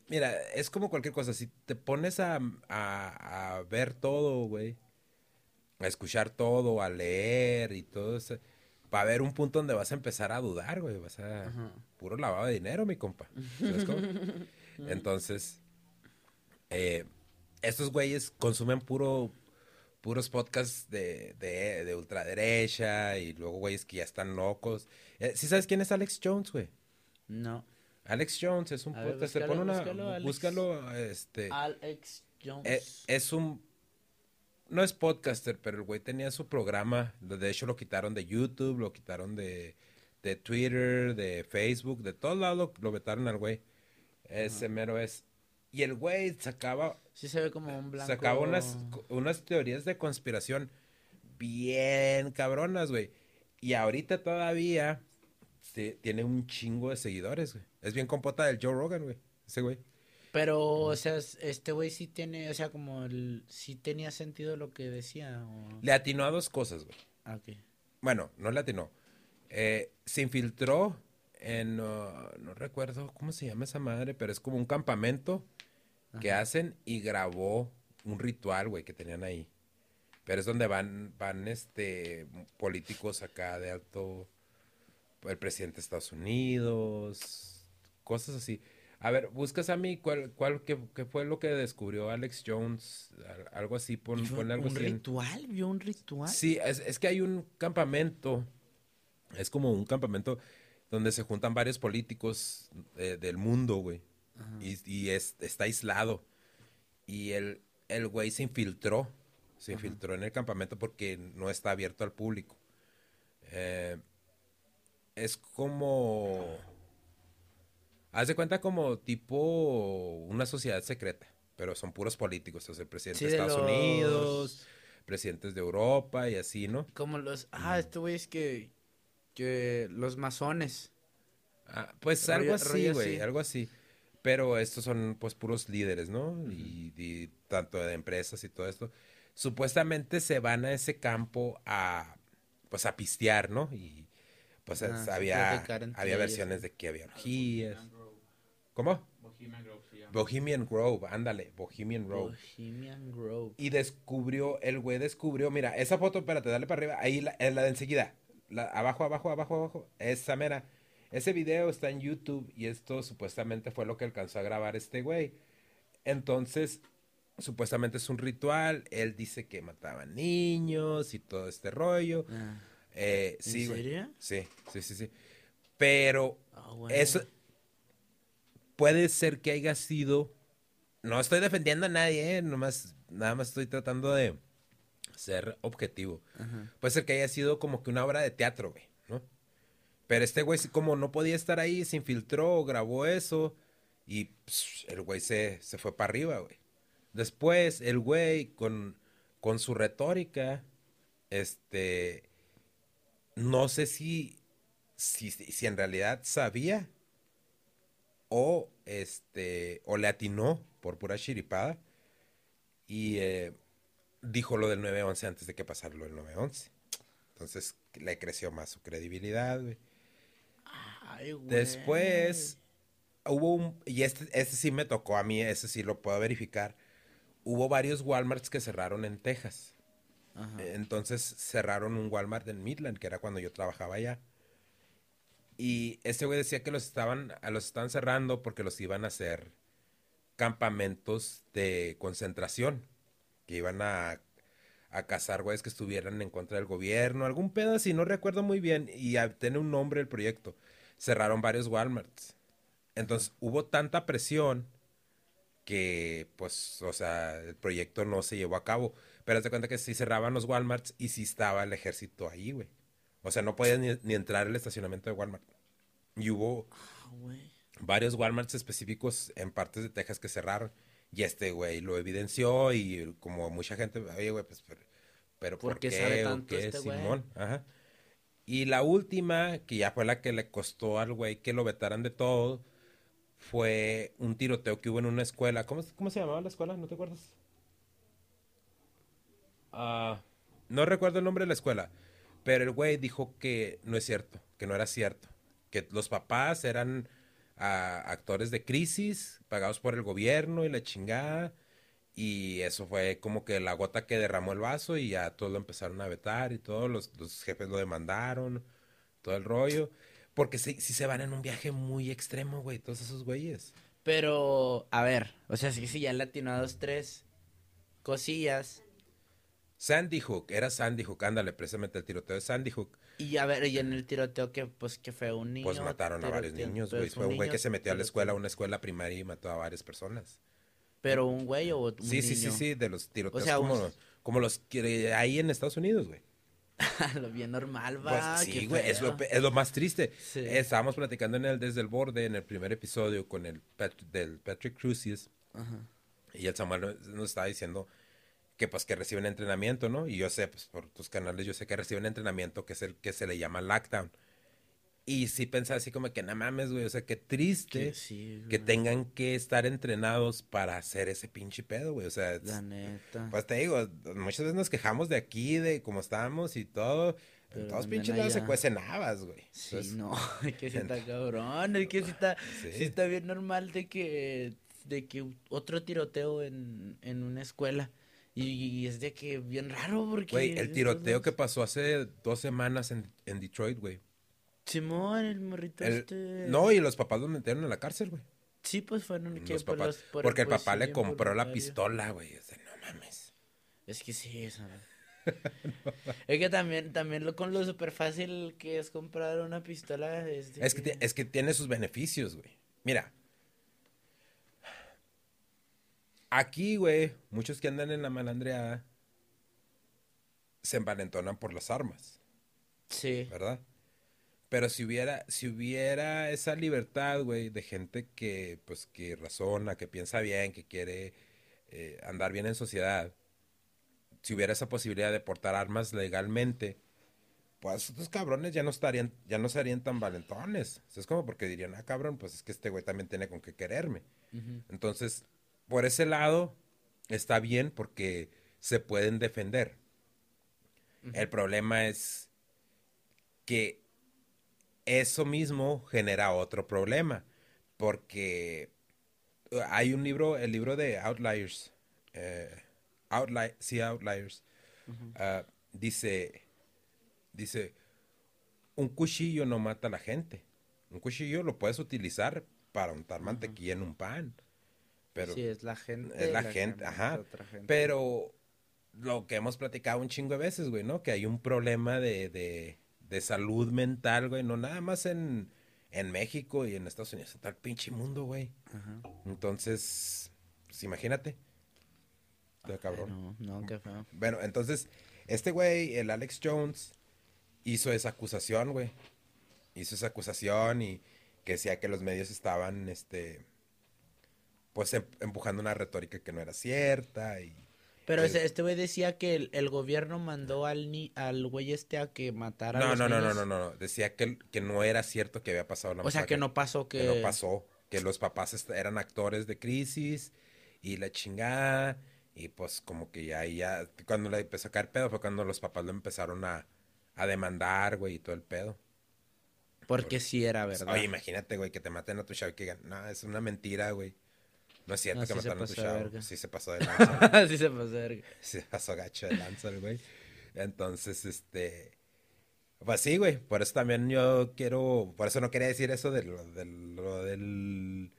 mira, es como cualquier cosa, si te pones a, a, a ver todo, güey, a escuchar todo, a leer y todo eso, va a haber un punto donde vas a empezar a dudar, güey, vas a, puro lavado de dinero, mi compa, ¿sabes cómo? Entonces, eh, estos güeyes consumen puro puros podcasts de, de, de ultraderecha y luego güeyes que ya están locos. Eh, ¿Sí sabes quién es Alex Jones, güey? No. Alex Jones es un podcast. Búscalo, una, búscalo, este. Alex Jones. Es, es, un. No es podcaster, pero el güey tenía su programa. De hecho, lo quitaron de YouTube, lo quitaron de, de Twitter, de Facebook, de todos lados lo, lo vetaron al güey. Ese mero es. Y el güey sacaba. Sí, se ve como un blanco. Sacaba unas, unas teorías de conspiración bien cabronas, güey. Y ahorita todavía tiene un chingo de seguidores, güey. Es bien compota del Joe Rogan, güey. Ese güey. Pero, o sea, este güey sí tiene, o sea, como el, sí tenía sentido lo que decía. Le atinó a dos cosas, güey. Ah, ok. Bueno, no le atinó. Eh, se infiltró en, uh, no recuerdo cómo se llama esa madre, pero es como un campamento que hacen y grabó un ritual, güey, que tenían ahí. Pero es donde van, van, este, políticos acá de alto, el presidente de Estados Unidos, cosas así. A ver, buscas a mí cuál, cuál qué, fue lo que descubrió Alex Jones, algo así, pon, algo ¿Un ritual? ¿Vio un ritual? Sí, es, es que hay un campamento, es como un campamento donde se juntan varios políticos eh, del mundo, güey. Y, está aislado. Y el, el güey se infiltró. Se infiltró en el campamento porque no está abierto al público. Eh, es como. Haz de cuenta como tipo una sociedad secreta, pero son puros políticos. O sea, el presidente de Estados Unidos, presidentes de Europa y así, ¿no? Como los. Ah, este güey es que. Que los masones. Ah, pues algo así, güey, algo así. Pero estos son pues puros líderes, ¿no? y, tanto de empresas y todo esto. Supuestamente se van a ese campo a pues a pistear, ¿no? Y pues ah, había, había versiones de que había orgías. ¿Cómo? Bohemian Grove. Bohemian Grove, ándale, Bohemian Grove. Bohemian Grove. Y descubrió, el güey descubrió, mira, esa foto, espérate, dale para arriba, ahí la, la de enseguida. La, abajo, abajo, abajo, abajo, esa mera ese video está en YouTube y esto supuestamente fue lo que alcanzó a grabar este güey. Entonces, supuestamente es un ritual. Él dice que mataban niños y todo este rollo. Ah. Eh, ¿En serio? Sí, sí, sí, sí. Pero ah, eso, puede ser que haya sido, no estoy defendiendo a nadie, ¿eh? Nomás, nada más estoy tratando de ser objetivo. Puede ser que haya sido como que una obra de teatro, güey, ¿no? Pero este güey, como no podía estar ahí, se infiltró, grabó eso y el güey se, se fue para arriba, güey. Después, el güey, con, con su retórica, este, no sé si, si, si en realidad sabía o, este, o le atinó por pura chiripada y eh, dijo lo del 911 antes de que pasara lo del 911. Entonces le creció más su credibilidad, güey. Después hubo un, y este, este sí me tocó a mí, ese sí lo puedo verificar. Hubo varios Walmarts que cerraron en Texas. Entonces cerraron un Walmart en Midland, que era cuando yo trabajaba allá. Y ese güey decía que los estaban, los estaban cerrando porque los iban a hacer campamentos de concentración. Que iban a, a cazar güeyes que estuvieran en contra del gobierno, algún pedo así, no recuerdo muy bien. Y tiene un nombre el proyecto. Cerraron varios Walmarts. Entonces hubo tanta presión que, pues, o sea, el proyecto no se llevó a cabo. Pero te cuenta que sí cerraban los Walmarts y sí estaba el ejército ahí, güey. O sea, no podías ni, entrar al estacionamiento de Walmart. Y hubo ah, varios Walmarts específicos en partes de Texas que cerraron. Y este güey lo evidenció y como mucha gente, oye, güey, pues, pero, ¿por, qué? Sabe tanto este Simón? Ajá. Y la última, que ya fue la que le costó al güey que lo vetaran de todo, fue un tiroteo que hubo en una escuela. ¿Cómo, cómo se llamaba la escuela? ¿No te acuerdas? Ah, no recuerdo el nombre de la escuela, pero el güey dijo que no es cierto, que no era cierto, que los papás eran ah, actores de crisis pagados por el gobierno y la chingada. Y eso fue como que la gota que derramó el vaso y ya todos lo empezaron a vetar y todos los, jefes lo demandaron, todo el rollo. Porque si, si se van en un viaje muy extremo, güey, todos esos güeyes. Pero, a ver, o sea, sí, sí, ya latinados tres cosillas. Sandy Hook, era Sandy Hook, ándale, precisamente el tiroteo de Sandy Hook. Y a ver, y en el tiroteo que pues que fue un niño. Pues mataron a varios niños, güey. Fue un güey que se metió a la escuela, a una escuela primaria y mató a varias personas. Pero un güey o un Sí, sí, sí, sí, de los tiroteos como, como los que hay en Estados Unidos, güey. lo bien normal, va. Pues, sí, güey, es lo, es lo, más triste. Estábamos platicando en el Desde el Borde, en el primer episodio, con el del Patrick Crucius. Ajá. Y el Samuel nos estaba diciendo que pues que reciben entrenamiento, ¿no? Y yo sé, pues por tus canales, yo sé que reciben entrenamiento que es el que se le llama lockdown. Y sí pensaba así como que no mames, güey, o sea, qué triste que, tengan que estar entrenados para hacer ese pinche pedo, güey, o sea. La neta. Pues te digo, muchas veces nos quejamos de aquí, de cómo estamos y todo. Pero todos pinches lados se cuecen habas, güey. Sí, no, es que sí está cabrón, es que sí está, sí. está bien normal de que, de que otro tiroteo en, en una escuela y, es de que bien raro porque... Güey, el tiroteo que pasó hace dos semanas en, en Detroit, güey. Simón, el morrito este... No, y los papás lo metieron en la cárcel, güey. Sí, pues fueron que por los, Porque el, papá le compró la pistola, güey. O sea, no mames. Es que sí, eso. Es que también, también lo, con lo súper fácil que es comprar una pistola. Es, es, que, es que tiene sus beneficios, güey. Mira, Aquí, güey, muchos que andan en la malandreada se envalentonan por las armas. Sí. ¿Verdad? Pero si hubiera, si hubiera esa libertad, güey, de gente que, pues, que razona, que piensa bien, que quiere eh, andar bien en sociedad, si hubiera esa posibilidad de portar armas legalmente, pues estos cabrones ya no estarían, ya no serían tan valentones. es como porque dirían, ah, cabrón, pues es que este güey también tiene con qué quererme. Entonces, por ese lado está bien porque se pueden defender. El problema es que eso mismo genera otro problema porque uh, hay un libro, el libro de Outliers, eh, sí, Outliers, uh, dice, dice, un cuchillo no mata a la gente. Un cuchillo lo puedes utilizar para untar mantequilla en un pan. Pero sí, es la gente. Es la, gente, ajá. Pero lo que hemos platicado un chingo de veces, güey, ¿no? Que hay un problema de, de, de salud mental, güey, no nada más en, en México y en Estados Unidos está el pinche mundo, güey. Entonces, pues imagínate. De cabrón. No, no, qué feo. Bueno, entonces, este güey, el Alex Jones, hizo esa acusación, güey. Hizo esa acusación y que decía que los medios estaban, este, pues em, empujando una retórica que no era cierta y pero este güey decía que el, gobierno mandó al ni, al güey este a que matara no, a los no, no, no, no, no, no. Decía que, que no era cierto que había pasado la O sea, que no pasó, que... que... no pasó. Que los papás eran actores de crisis y la chingada. Y pues como que ya, ya, cuando le empezó a caer pedo fue cuando los papás lo empezaron a, a demandar, güey, y todo el pedo. Porque sí era verdad. Oye, imagínate, güey, que te maten a tu chavo y que digan, no, es una mentira, güey. No es cierto que mataron a tu chavo. Sí se pasó de lanza. sí se pasó de verga. Sí se pasó gacho de lanza, güey. Entonces, este... Pues sí, güey. Por eso también yo quiero... Por eso no quería decir eso de lo del... Lo del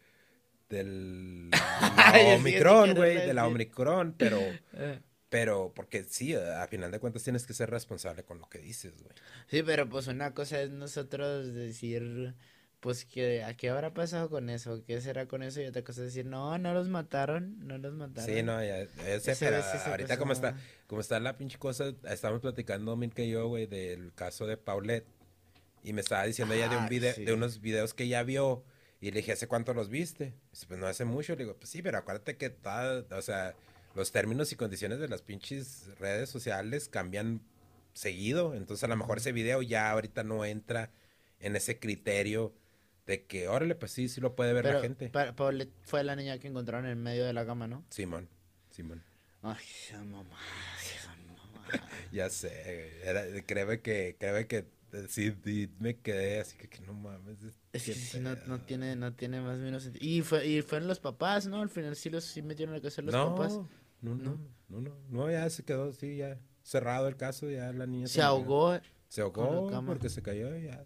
del la Omicron, güey, de la Omicron, pero eh. pero porque sí, a final de cuentas tienes que ser responsable con lo que dices, güey. Sí, pero pues una cosa es nosotros decir pues que a qué habrá pasado con eso, qué será con eso y otra cosa decir, no, no los mataron, no los mataron. Sí, no, ya, sé, pero ahorita como está, como está la pinche cosa, estamos platicando Milka y yo, güey, del caso de Paulette y me estaba diciendo ella de un ah, video, de unos videos que ella vio y le dije, ¿hace cuánto los viste? Dice, pues no hace mucho, le digo, pues sí, pero acuérdate que está, o sea, los términos y condiciones de las pinches redes sociales cambian seguido, entonces a lo mejor ese video ya ahorita no entra en ese criterio de que, órale, pues sí, sí lo puede ver la gente. Paulette fue la niña que encontraron en el medio de la cama, ¿no? Simón, Simón. Ay, esa mamá, esa mamá. ya sé, era, créeme que, créeme que eh, sí, me quedé así que, que no mames. Es que sí, no, no, tiene, no tiene más o menos sentido. Y, fue, y fueron los papás, ¿no? Al final sí los sí metieron que hacer los papás. No, no, no, no, no, ya se quedó, sí, ya cerrado el caso, ya la niña. Se, ahogó. Se ahogó porque se cayó y ya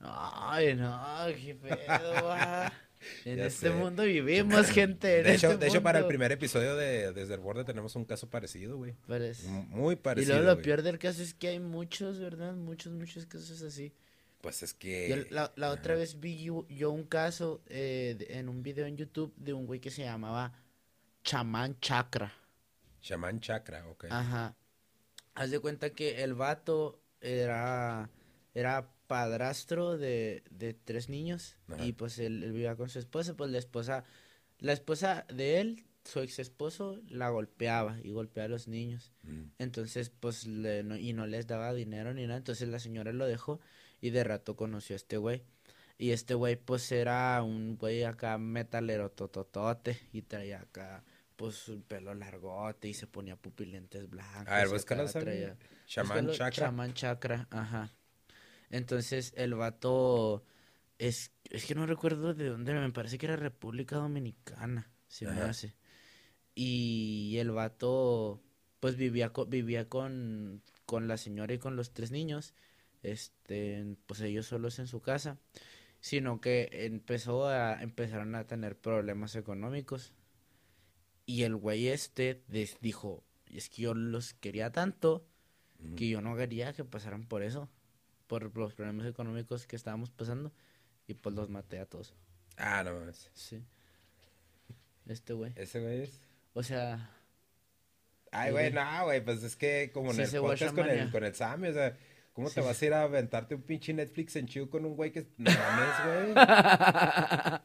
Ay, no, qué pedo, En este mundo vivimos, gente. de, hecho, este de hecho, para el primer episodio de Desde el Borde tenemos un caso parecido, güey. Muy parecido. Y luego lo peor del caso es que hay muchos, ¿verdad? Muchos, muchos casos así. Pues es que. la, otra vez vi yo, un caso eh, en un video en YouTube de un güey que se llamaba Chamán Chakra. Chamán Chakra, ok. Ajá. Haz de cuenta que el vato era. Era padrastro de, de tres niños y pues él, vivía con su esposa, pues la esposa, la esposa de él, su ex esposo, la golpeaba y golpeaba a los niños. Mm. Entonces, pues, no, y no les daba dinero ni nada, entonces la señora lo dejó y de rato conoció a este güey. Y este güey, pues, era un güey acá metalero tototote y traía acá pues un pelo largote y se ponía pupilentes blancos. A ver, búscalo, Shaman Chakra. Shaman Chakra, ajá. Entonces el vato es, es que no recuerdo de dónde, me parece que era República Dominicana, si me hace. Y el vato pues vivía vivía con, con la señora y con los tres niños, este, pues ellos solos en su casa, sino que empezó a empezaron a tener problemas económicos. Y el güey este dijo, es que yo los quería tanto que yo no quería que pasaran por eso por los problemas económicos que estábamos pasando y pues los maté a todos. Ah, no mames. Sí. Este güey. Ese güey es. O sea. Ay, güey, no, güey, pues es que como en el podcast con el, con el Sammy, o sea, ¿Cómo te vas a ir a aventarte un pinche Netflix en chido con un güey que no mames,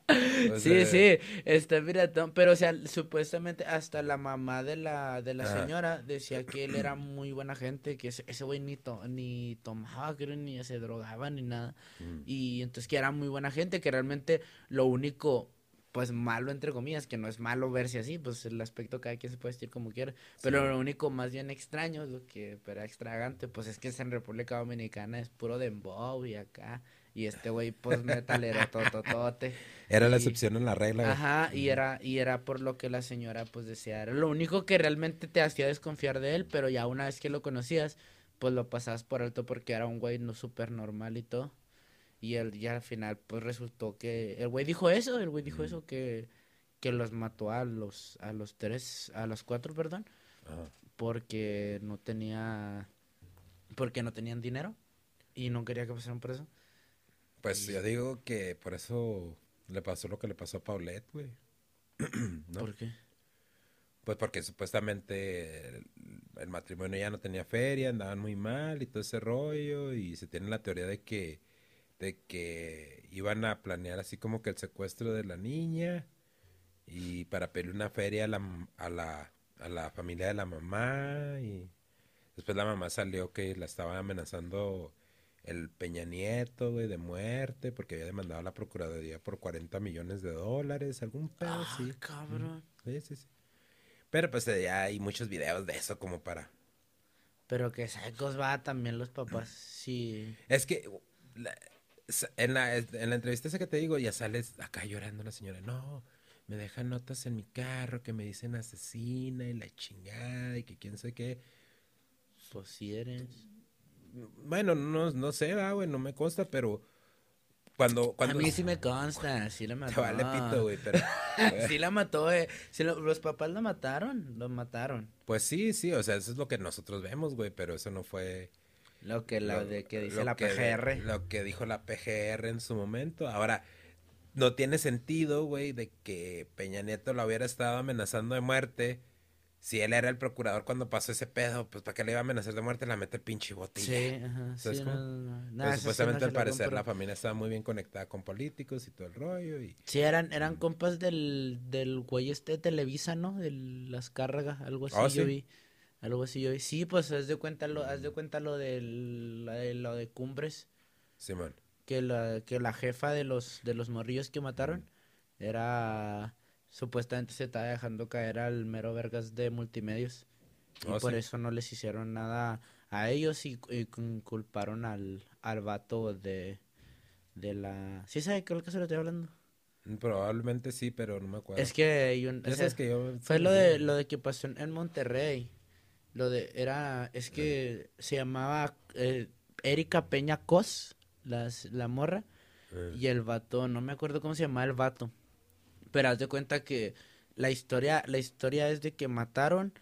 güey? sí, sí, este, mira, pero o sea, supuestamente hasta la mamá de la, de la señora decía que él era muy buena gente, que ese, güey ni, ni tomaba, creo, ni se drogaba, ni nada. Mm. Y entonces que era muy buena gente, que realmente lo único pues malo entre comillas, que no es malo verse así, pues el aspecto cada quien se puede vestir como quiera, pero lo único más bien extraño, lo que era extravagante, pues es que en República Dominicana es puro dembow y acá, y este güey pues metalero tototote. Era la excepción en la regla. Ajá, y era, y era por lo que la señora pues decía, era lo único que realmente te hacía desconfiar de él, pero ya una vez que lo conocías, pues lo pasabas por alto porque era un güey no súper normal y todo. Y él ya al final pues resultó que el güey dijo eso, el güey dijo eso que, que los mató a los a los tres, a los cuatro, perdón, porque no tenía porque no tenían dinero y no quería que pasaran por eso. Pues yo digo que por eso le pasó lo que le pasó a Paulette, güey. ¿Por qué? Pues porque supuestamente el, matrimonio ya no tenía feria, andaban muy mal y todo ese rollo y se tiene la teoría de que de que iban a planear así como que el secuestro de la niña y para pedir una feria a la, a la, a la familia de la mamá y después la mamá salió que la estaba amenazando el Peña Nieto, güey, de muerte, porque había demandado a la Procuraduría por 40 millones de dólares, algún pedo ah, sí. cabrón. Sí, sí, sí. Pero pues ya hay muchos videos de eso como para... Pero que sacos va también los papás, sí. Es que en, la, en la entrevista esa que te digo, ya sales acá llorando la señora, no, me dejan notas en mi carro que me dicen asesina y la chingada y que quién sé qué. Pues si eres. Bueno, no, no sé, güey, no me consta, pero cuando, cuando... A mí sí me consta, sí la mató. vale pito, güey, pero... sí la mató, eh. los papás la mataron, lo mataron. Pues sí, sí, o sea, eso es lo que nosotros vemos, güey, pero eso no fue... Lo que, la, de, que dice la PGR. lo que dijo la PGR en su momento. Ahora, no tiene sentido, güey, de que Peña Nieto lo hubiera estado amenazando de muerte. Si él era el procurador cuando pasó ese pedo, pues ¿para qué le iba a amenazar de muerte? La mete el pinche bote. Sí, ajá. Sí, pues, supuestamente al parecer la familia estaba muy bien conectada con políticos y todo el rollo. Y... Sí, eran, eran compas del, del güey este de Televisa, ¿no? De las cargas, algo así oh, yo vi. Algo así yo. Sí, pues haz de cuenta lo, haz de cuenta lo de lo de Cumbres. Simón que la, que la jefa de los, de los morrillos que mataron era supuestamente se estaba dejando caer al mero vergas de multimedios. Y oh, por eso no les hicieron nada a ellos y, culparon al, al vato de, de la... ¿Sí sabe qué es lo que se lo estoy hablando? Mm, probablemente sí, pero no me acuerdo. Es que, fue lo de lo de que pasó en, Monterrey. Lo de era es que se llamaba eh, Erika Peña Cos las, la morra eh. y el vato, no me acuerdo cómo se llamaba el vato, pero haz de cuenta que la historia, la historia es de que mataron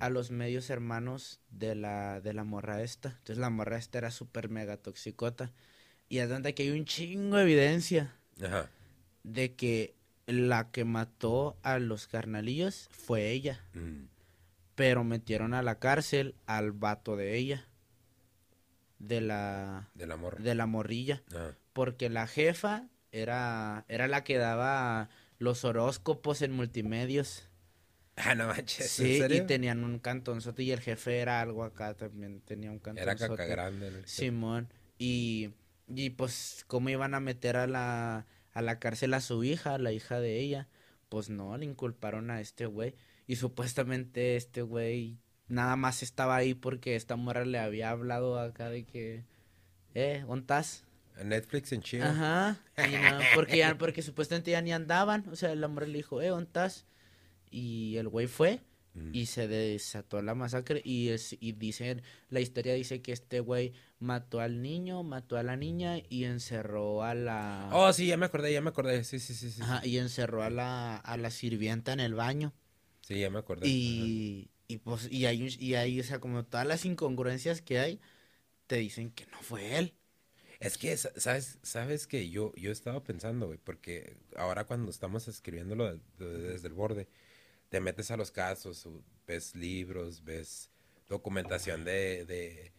a los medios hermanos de la, de la morra esta. Entonces la morra esta era súper mega toxicota. Y es donde que hay un chingo de evidencia de que la que mató a los carnalillos fue ella. Mm. Pero metieron a la cárcel al vato de ella de la de la, de la morrilla ah. porque la jefa era era la que daba los horóscopos en multimedios. Ah no manches sí y tenían un cantonzote y el jefe era algo acá también tenía un cantonzote era caca grande Simón y y pues cómo iban a meter a la a la cárcel a su hija la hija de ella pues no le inculparon a este güey y supuestamente este güey nada más estaba ahí porque esta morra le había hablado acá de que, eh, ¿ontas? Netflix en Chile. Ajá. porque, ya, porque supuestamente ya ni andaban. O sea, el hombre le dijo, eh, ¿ontas? Y el güey fue mm. y se desató la masacre. Y, es, y dicen, la historia dice que este güey mató al niño, mató a la niña y encerró a la... Oh, sí, ya me acordé, ya me acordé. Sí, sí, sí. sí. Ajá, y encerró a la, a la sirvienta en el baño. Sí, ya me acordé. Y... Y pues, y hay, y hay, o sea, como todas las incongruencias que hay, te dicen que no fue él. Es que, ¿sabes? Sabes que yo, yo estaba pensando, güey, porque ahora cuando estamos escribiéndolo desde el borde, te metes a los casos, ves libros, ves documentación de, de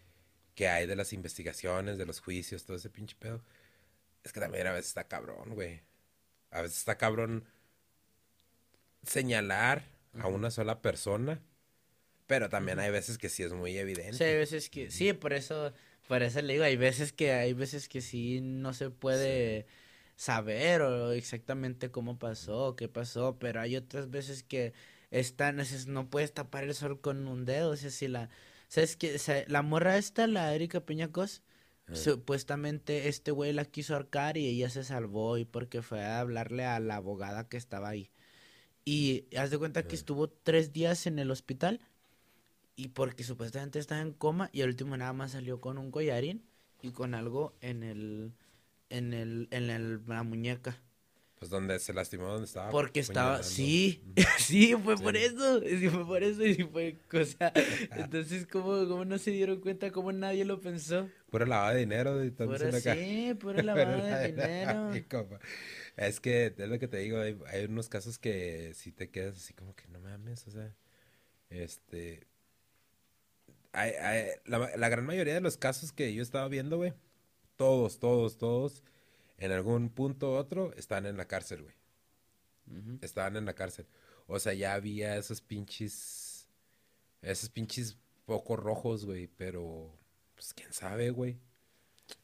que hay de las investigaciones, de los juicios, todo ese pinche pedo. Es que también a veces está cabrón, güey. A veces está cabrón señalar a una sola persona pero también hay veces que sí es muy evidente. Sí, hay veces que, sí, por eso, por eso le digo, hay veces que, hay veces que sí no se puede saber o exactamente cómo pasó, qué pasó, pero hay otras veces que están, no puedes tapar el sol con un dedo, o sea, si la, sabes que, la morra esta, la Erika Peñacos, ah. supuestamente este güey la quiso ahorcar y ella se salvó y porque fue a hablarle a la abogada que estaba ahí. Y haz de cuenta que estuvo tres días en el hospital y porque supuestamente estaba en coma y al último nada más salió con un collarín y con algo en el en el en la muñeca. Pues donde se lastimó, donde estaba. Porque estaba, sí, sí, fue por eso, sí, fue por eso y fue cosa. Entonces, ¿cómo, ¿cómo no se dieron cuenta? ¿Cómo nadie lo pensó? Pura lavada de dinero. Y pura, sí, pura lavada de dinero. Es que, es lo que te digo, hay, hay unos casos que si te quedas así como que no mames, o sea, este... Hay, hay, la, la gran mayoría de los casos que yo estaba viendo, güey, todos, todos, todos en algún punto u otro están en la cárcel, güey. Estaban en la cárcel. O sea, ya había esos pinches. Esos pinches pocos rojos, güey. Pero. Pues quién sabe, güey.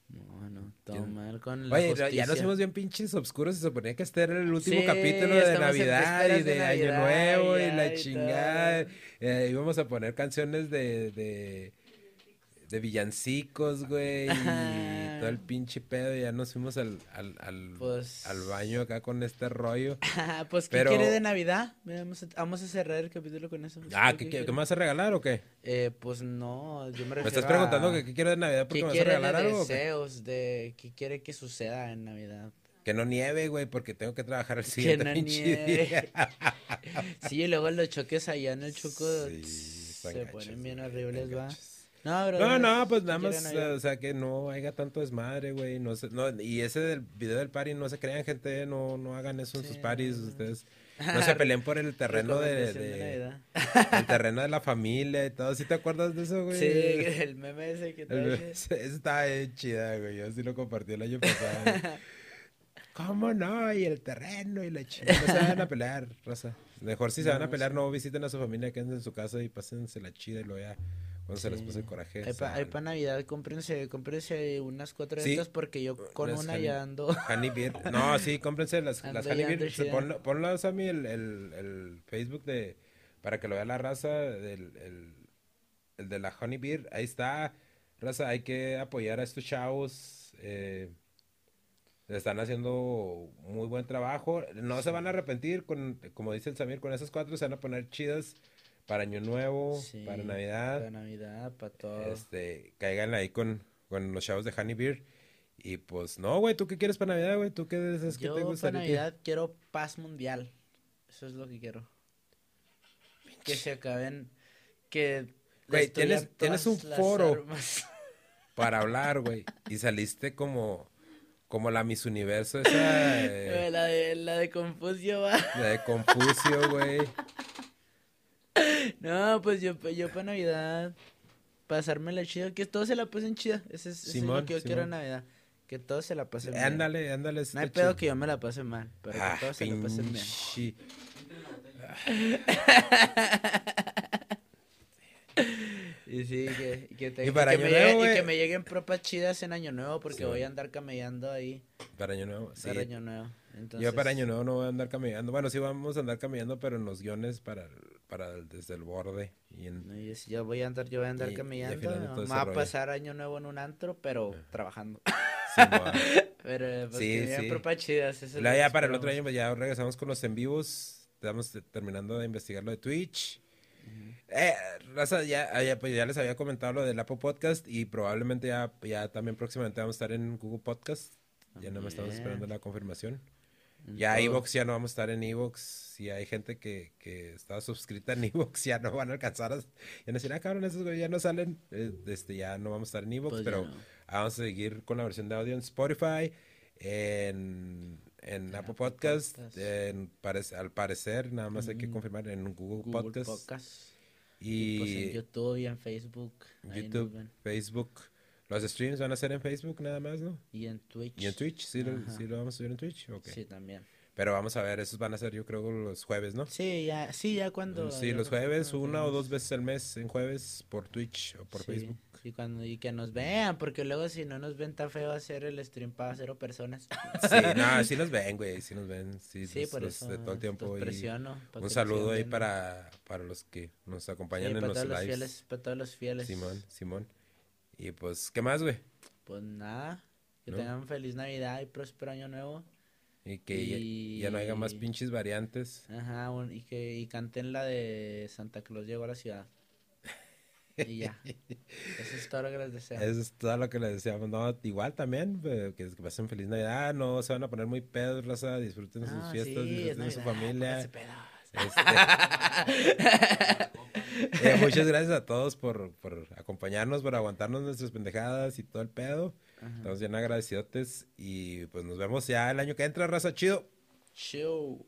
No, no, todo mal con la Oye, ya nos hicimos bien pinches oscuros. Se suponía que este era el último capítulo de Navidad y de, Año Nuevo y, la chingada. Eh, íbamos a poner canciones de, de de villancicos, güey, todo el pinche pedo, y ya nos fuimos al, al, al, pues al baño acá con este rollo. pues, ¿qué quiere de Navidad? Vamos a, vamos a, cerrar el capítulo con eso. Ah, ¿qué, qué, me vas a regalar o qué? Eh, pues no, yo me refiero ¿Me estás preguntando qué quiere de Navidad porque me vas a regalar de algo? deseos, de qué quiere que suceda en Navidad. Que no nieve, güey, porque tengo que trabajar el siguiente que no nieve. sí, y luego los choques allá en el Choco se ponen bien horribles, va. No, no, no, pues nada más, o sea, que no haya tanto desmadre, güey, no, no y ese del video del party, no se crean, gente, no, no hagan eso en sus paris, ustedes no se peleen por el terreno de, de, el terreno de la familia y todo, ¿sí te acuerdas de eso, güey? Sí, el meme ese que te está chida, güey, yo sí lo compartí el año pasado. ¿Cómo no? Y el terreno y la chida, no se van a pelear, raza. Mejor si se van a pelear, no visiten a su familia, quédense en su casa y pásense la chida y lo ya se les puse el coraje. Hay para Navidad, cómprense, cómprense unas cuatro de estas porque yo con una ya ando. Honey Beer. No, sí, cómprense las, las Honey Beer. ponlas a mí el, el, el, Facebook de para que lo vea la raza del el, el de la Honey Beer. Ahí está, raza, hay que apoyar a estos chavos. Eh, están haciendo muy buen trabajo. No se van a arrepentir, con, como dice el Samir, con esas cuatro se van a poner chidas para Año Nuevo, para Navidad. Para Navidad, para todo. Este, caigan ahí con, con los chavos de Honey Beer. Y pues, no, güey, ¿tú qué quieres para Navidad, güey? ¿Tú qué dices que te gusta? para Navidad quiero paz mundial. Eso es lo que quiero. Que se acaben, que... Güey, tienes, tienes un foro para hablar, güey. Y saliste como... Como la Miss Universo esa... Eh, la de, la de Confucio, va. La de Confucio, güey. No, pues yo, yo para Navidad, pasarme la chida, que todos se la pasen chida. Ese es, lo que yo quiero en Navidad. Que todos se la pasen bien. Ándale, ándale. No hay pedo que yo me la pase mal, pero que ah, todos se la pasen bien. y sí, que, que, te, y, para que, me nuevo, y que me lleguen propas chidas en Año Nuevo porque voy a andar camellando ahí. Para Año Nuevo, sí. Para Año Nuevo. Yo para Año Nuevo no voy a andar camellando. Bueno, sí vamos a andar camellando, pero en los guiones para para desde el borde. Y en, yo voy a andar, yo voy a andar caminando. va a pasar año nuevo en un antro, pero trabajando. Sí, pero pues sí, sí. chidas. ya para el otro año pues ya regresamos con los en vivos. Estamos terminando de investigar lo de Twitch. Eh, raza, ya, ah, ya, pues ya les había comentado lo del Apple Podcast y probablemente ya, ya también próximamente vamos a estar en Google Podcast. Ya no me estamos esperando la confirmación. Ya Evox ya no vamos a estar en Evox. Si hay gente que, que está suscrita en Evox, ya no van a alcanzar a. Ya no decir, ah, cabrón, esos ya no salen. Eh, este, ya no vamos a estar en Evox, pues pero vamos a seguir con la versión de audio en Spotify, en, en Apple Podcast. En, al parecer, nada más hay que confirmar en Google, Podcast. Y, pues en YouTube y en Facebook. YouTube, Facebook. Los streams van a ser en Facebook nada más, ¿no? Y en Twitch. Y en Twitch, ¿sí, lo, ¿sí lo, vamos a subir en Twitch? Okay. Sí, también. Pero vamos a ver, esos van a ser yo creo los jueves, ¿no? Sí, ya, sí, ya cuando... Sí, los jueves, una o dos veces al mes en jueves por Twitch o por Facebook. Y, cuando, y que nos vean, porque luego si no nos ven tan feo hacer el stream para cero personas. Sí, no, sí nos ven, güey, sí nos ven. Sí, sí por eso. De todo el tiempo. Presiono, un saludo ahí para, para los que nos acompañan en los lives. Fieles, para todos los fieles. Simón, Simón. Y pues, ¿qué más, güey? Pues nada, que tengan feliz Navidad y próspero año nuevo. Y que Ya, no haya más pinches variantes. Ajá, y que y canten la de Santa Claus llegó a la ciudad. Y ya. Eso es todo lo que les deseamos. Eso es todo lo que les deseamos. No, igual también, que, que pasen feliz Navidad. No se van a poner muy pedos, raza. Disfruten sus fiestas, disfruten de su familia. Este, eh, muchas gracias a todos por, por, acompañarnos, por aguantarnos nuestras pendejadas y todo el pedo. Estamos bien agradecidotes y pues nos vemos ya el año que entra, raza. Chido. Chido.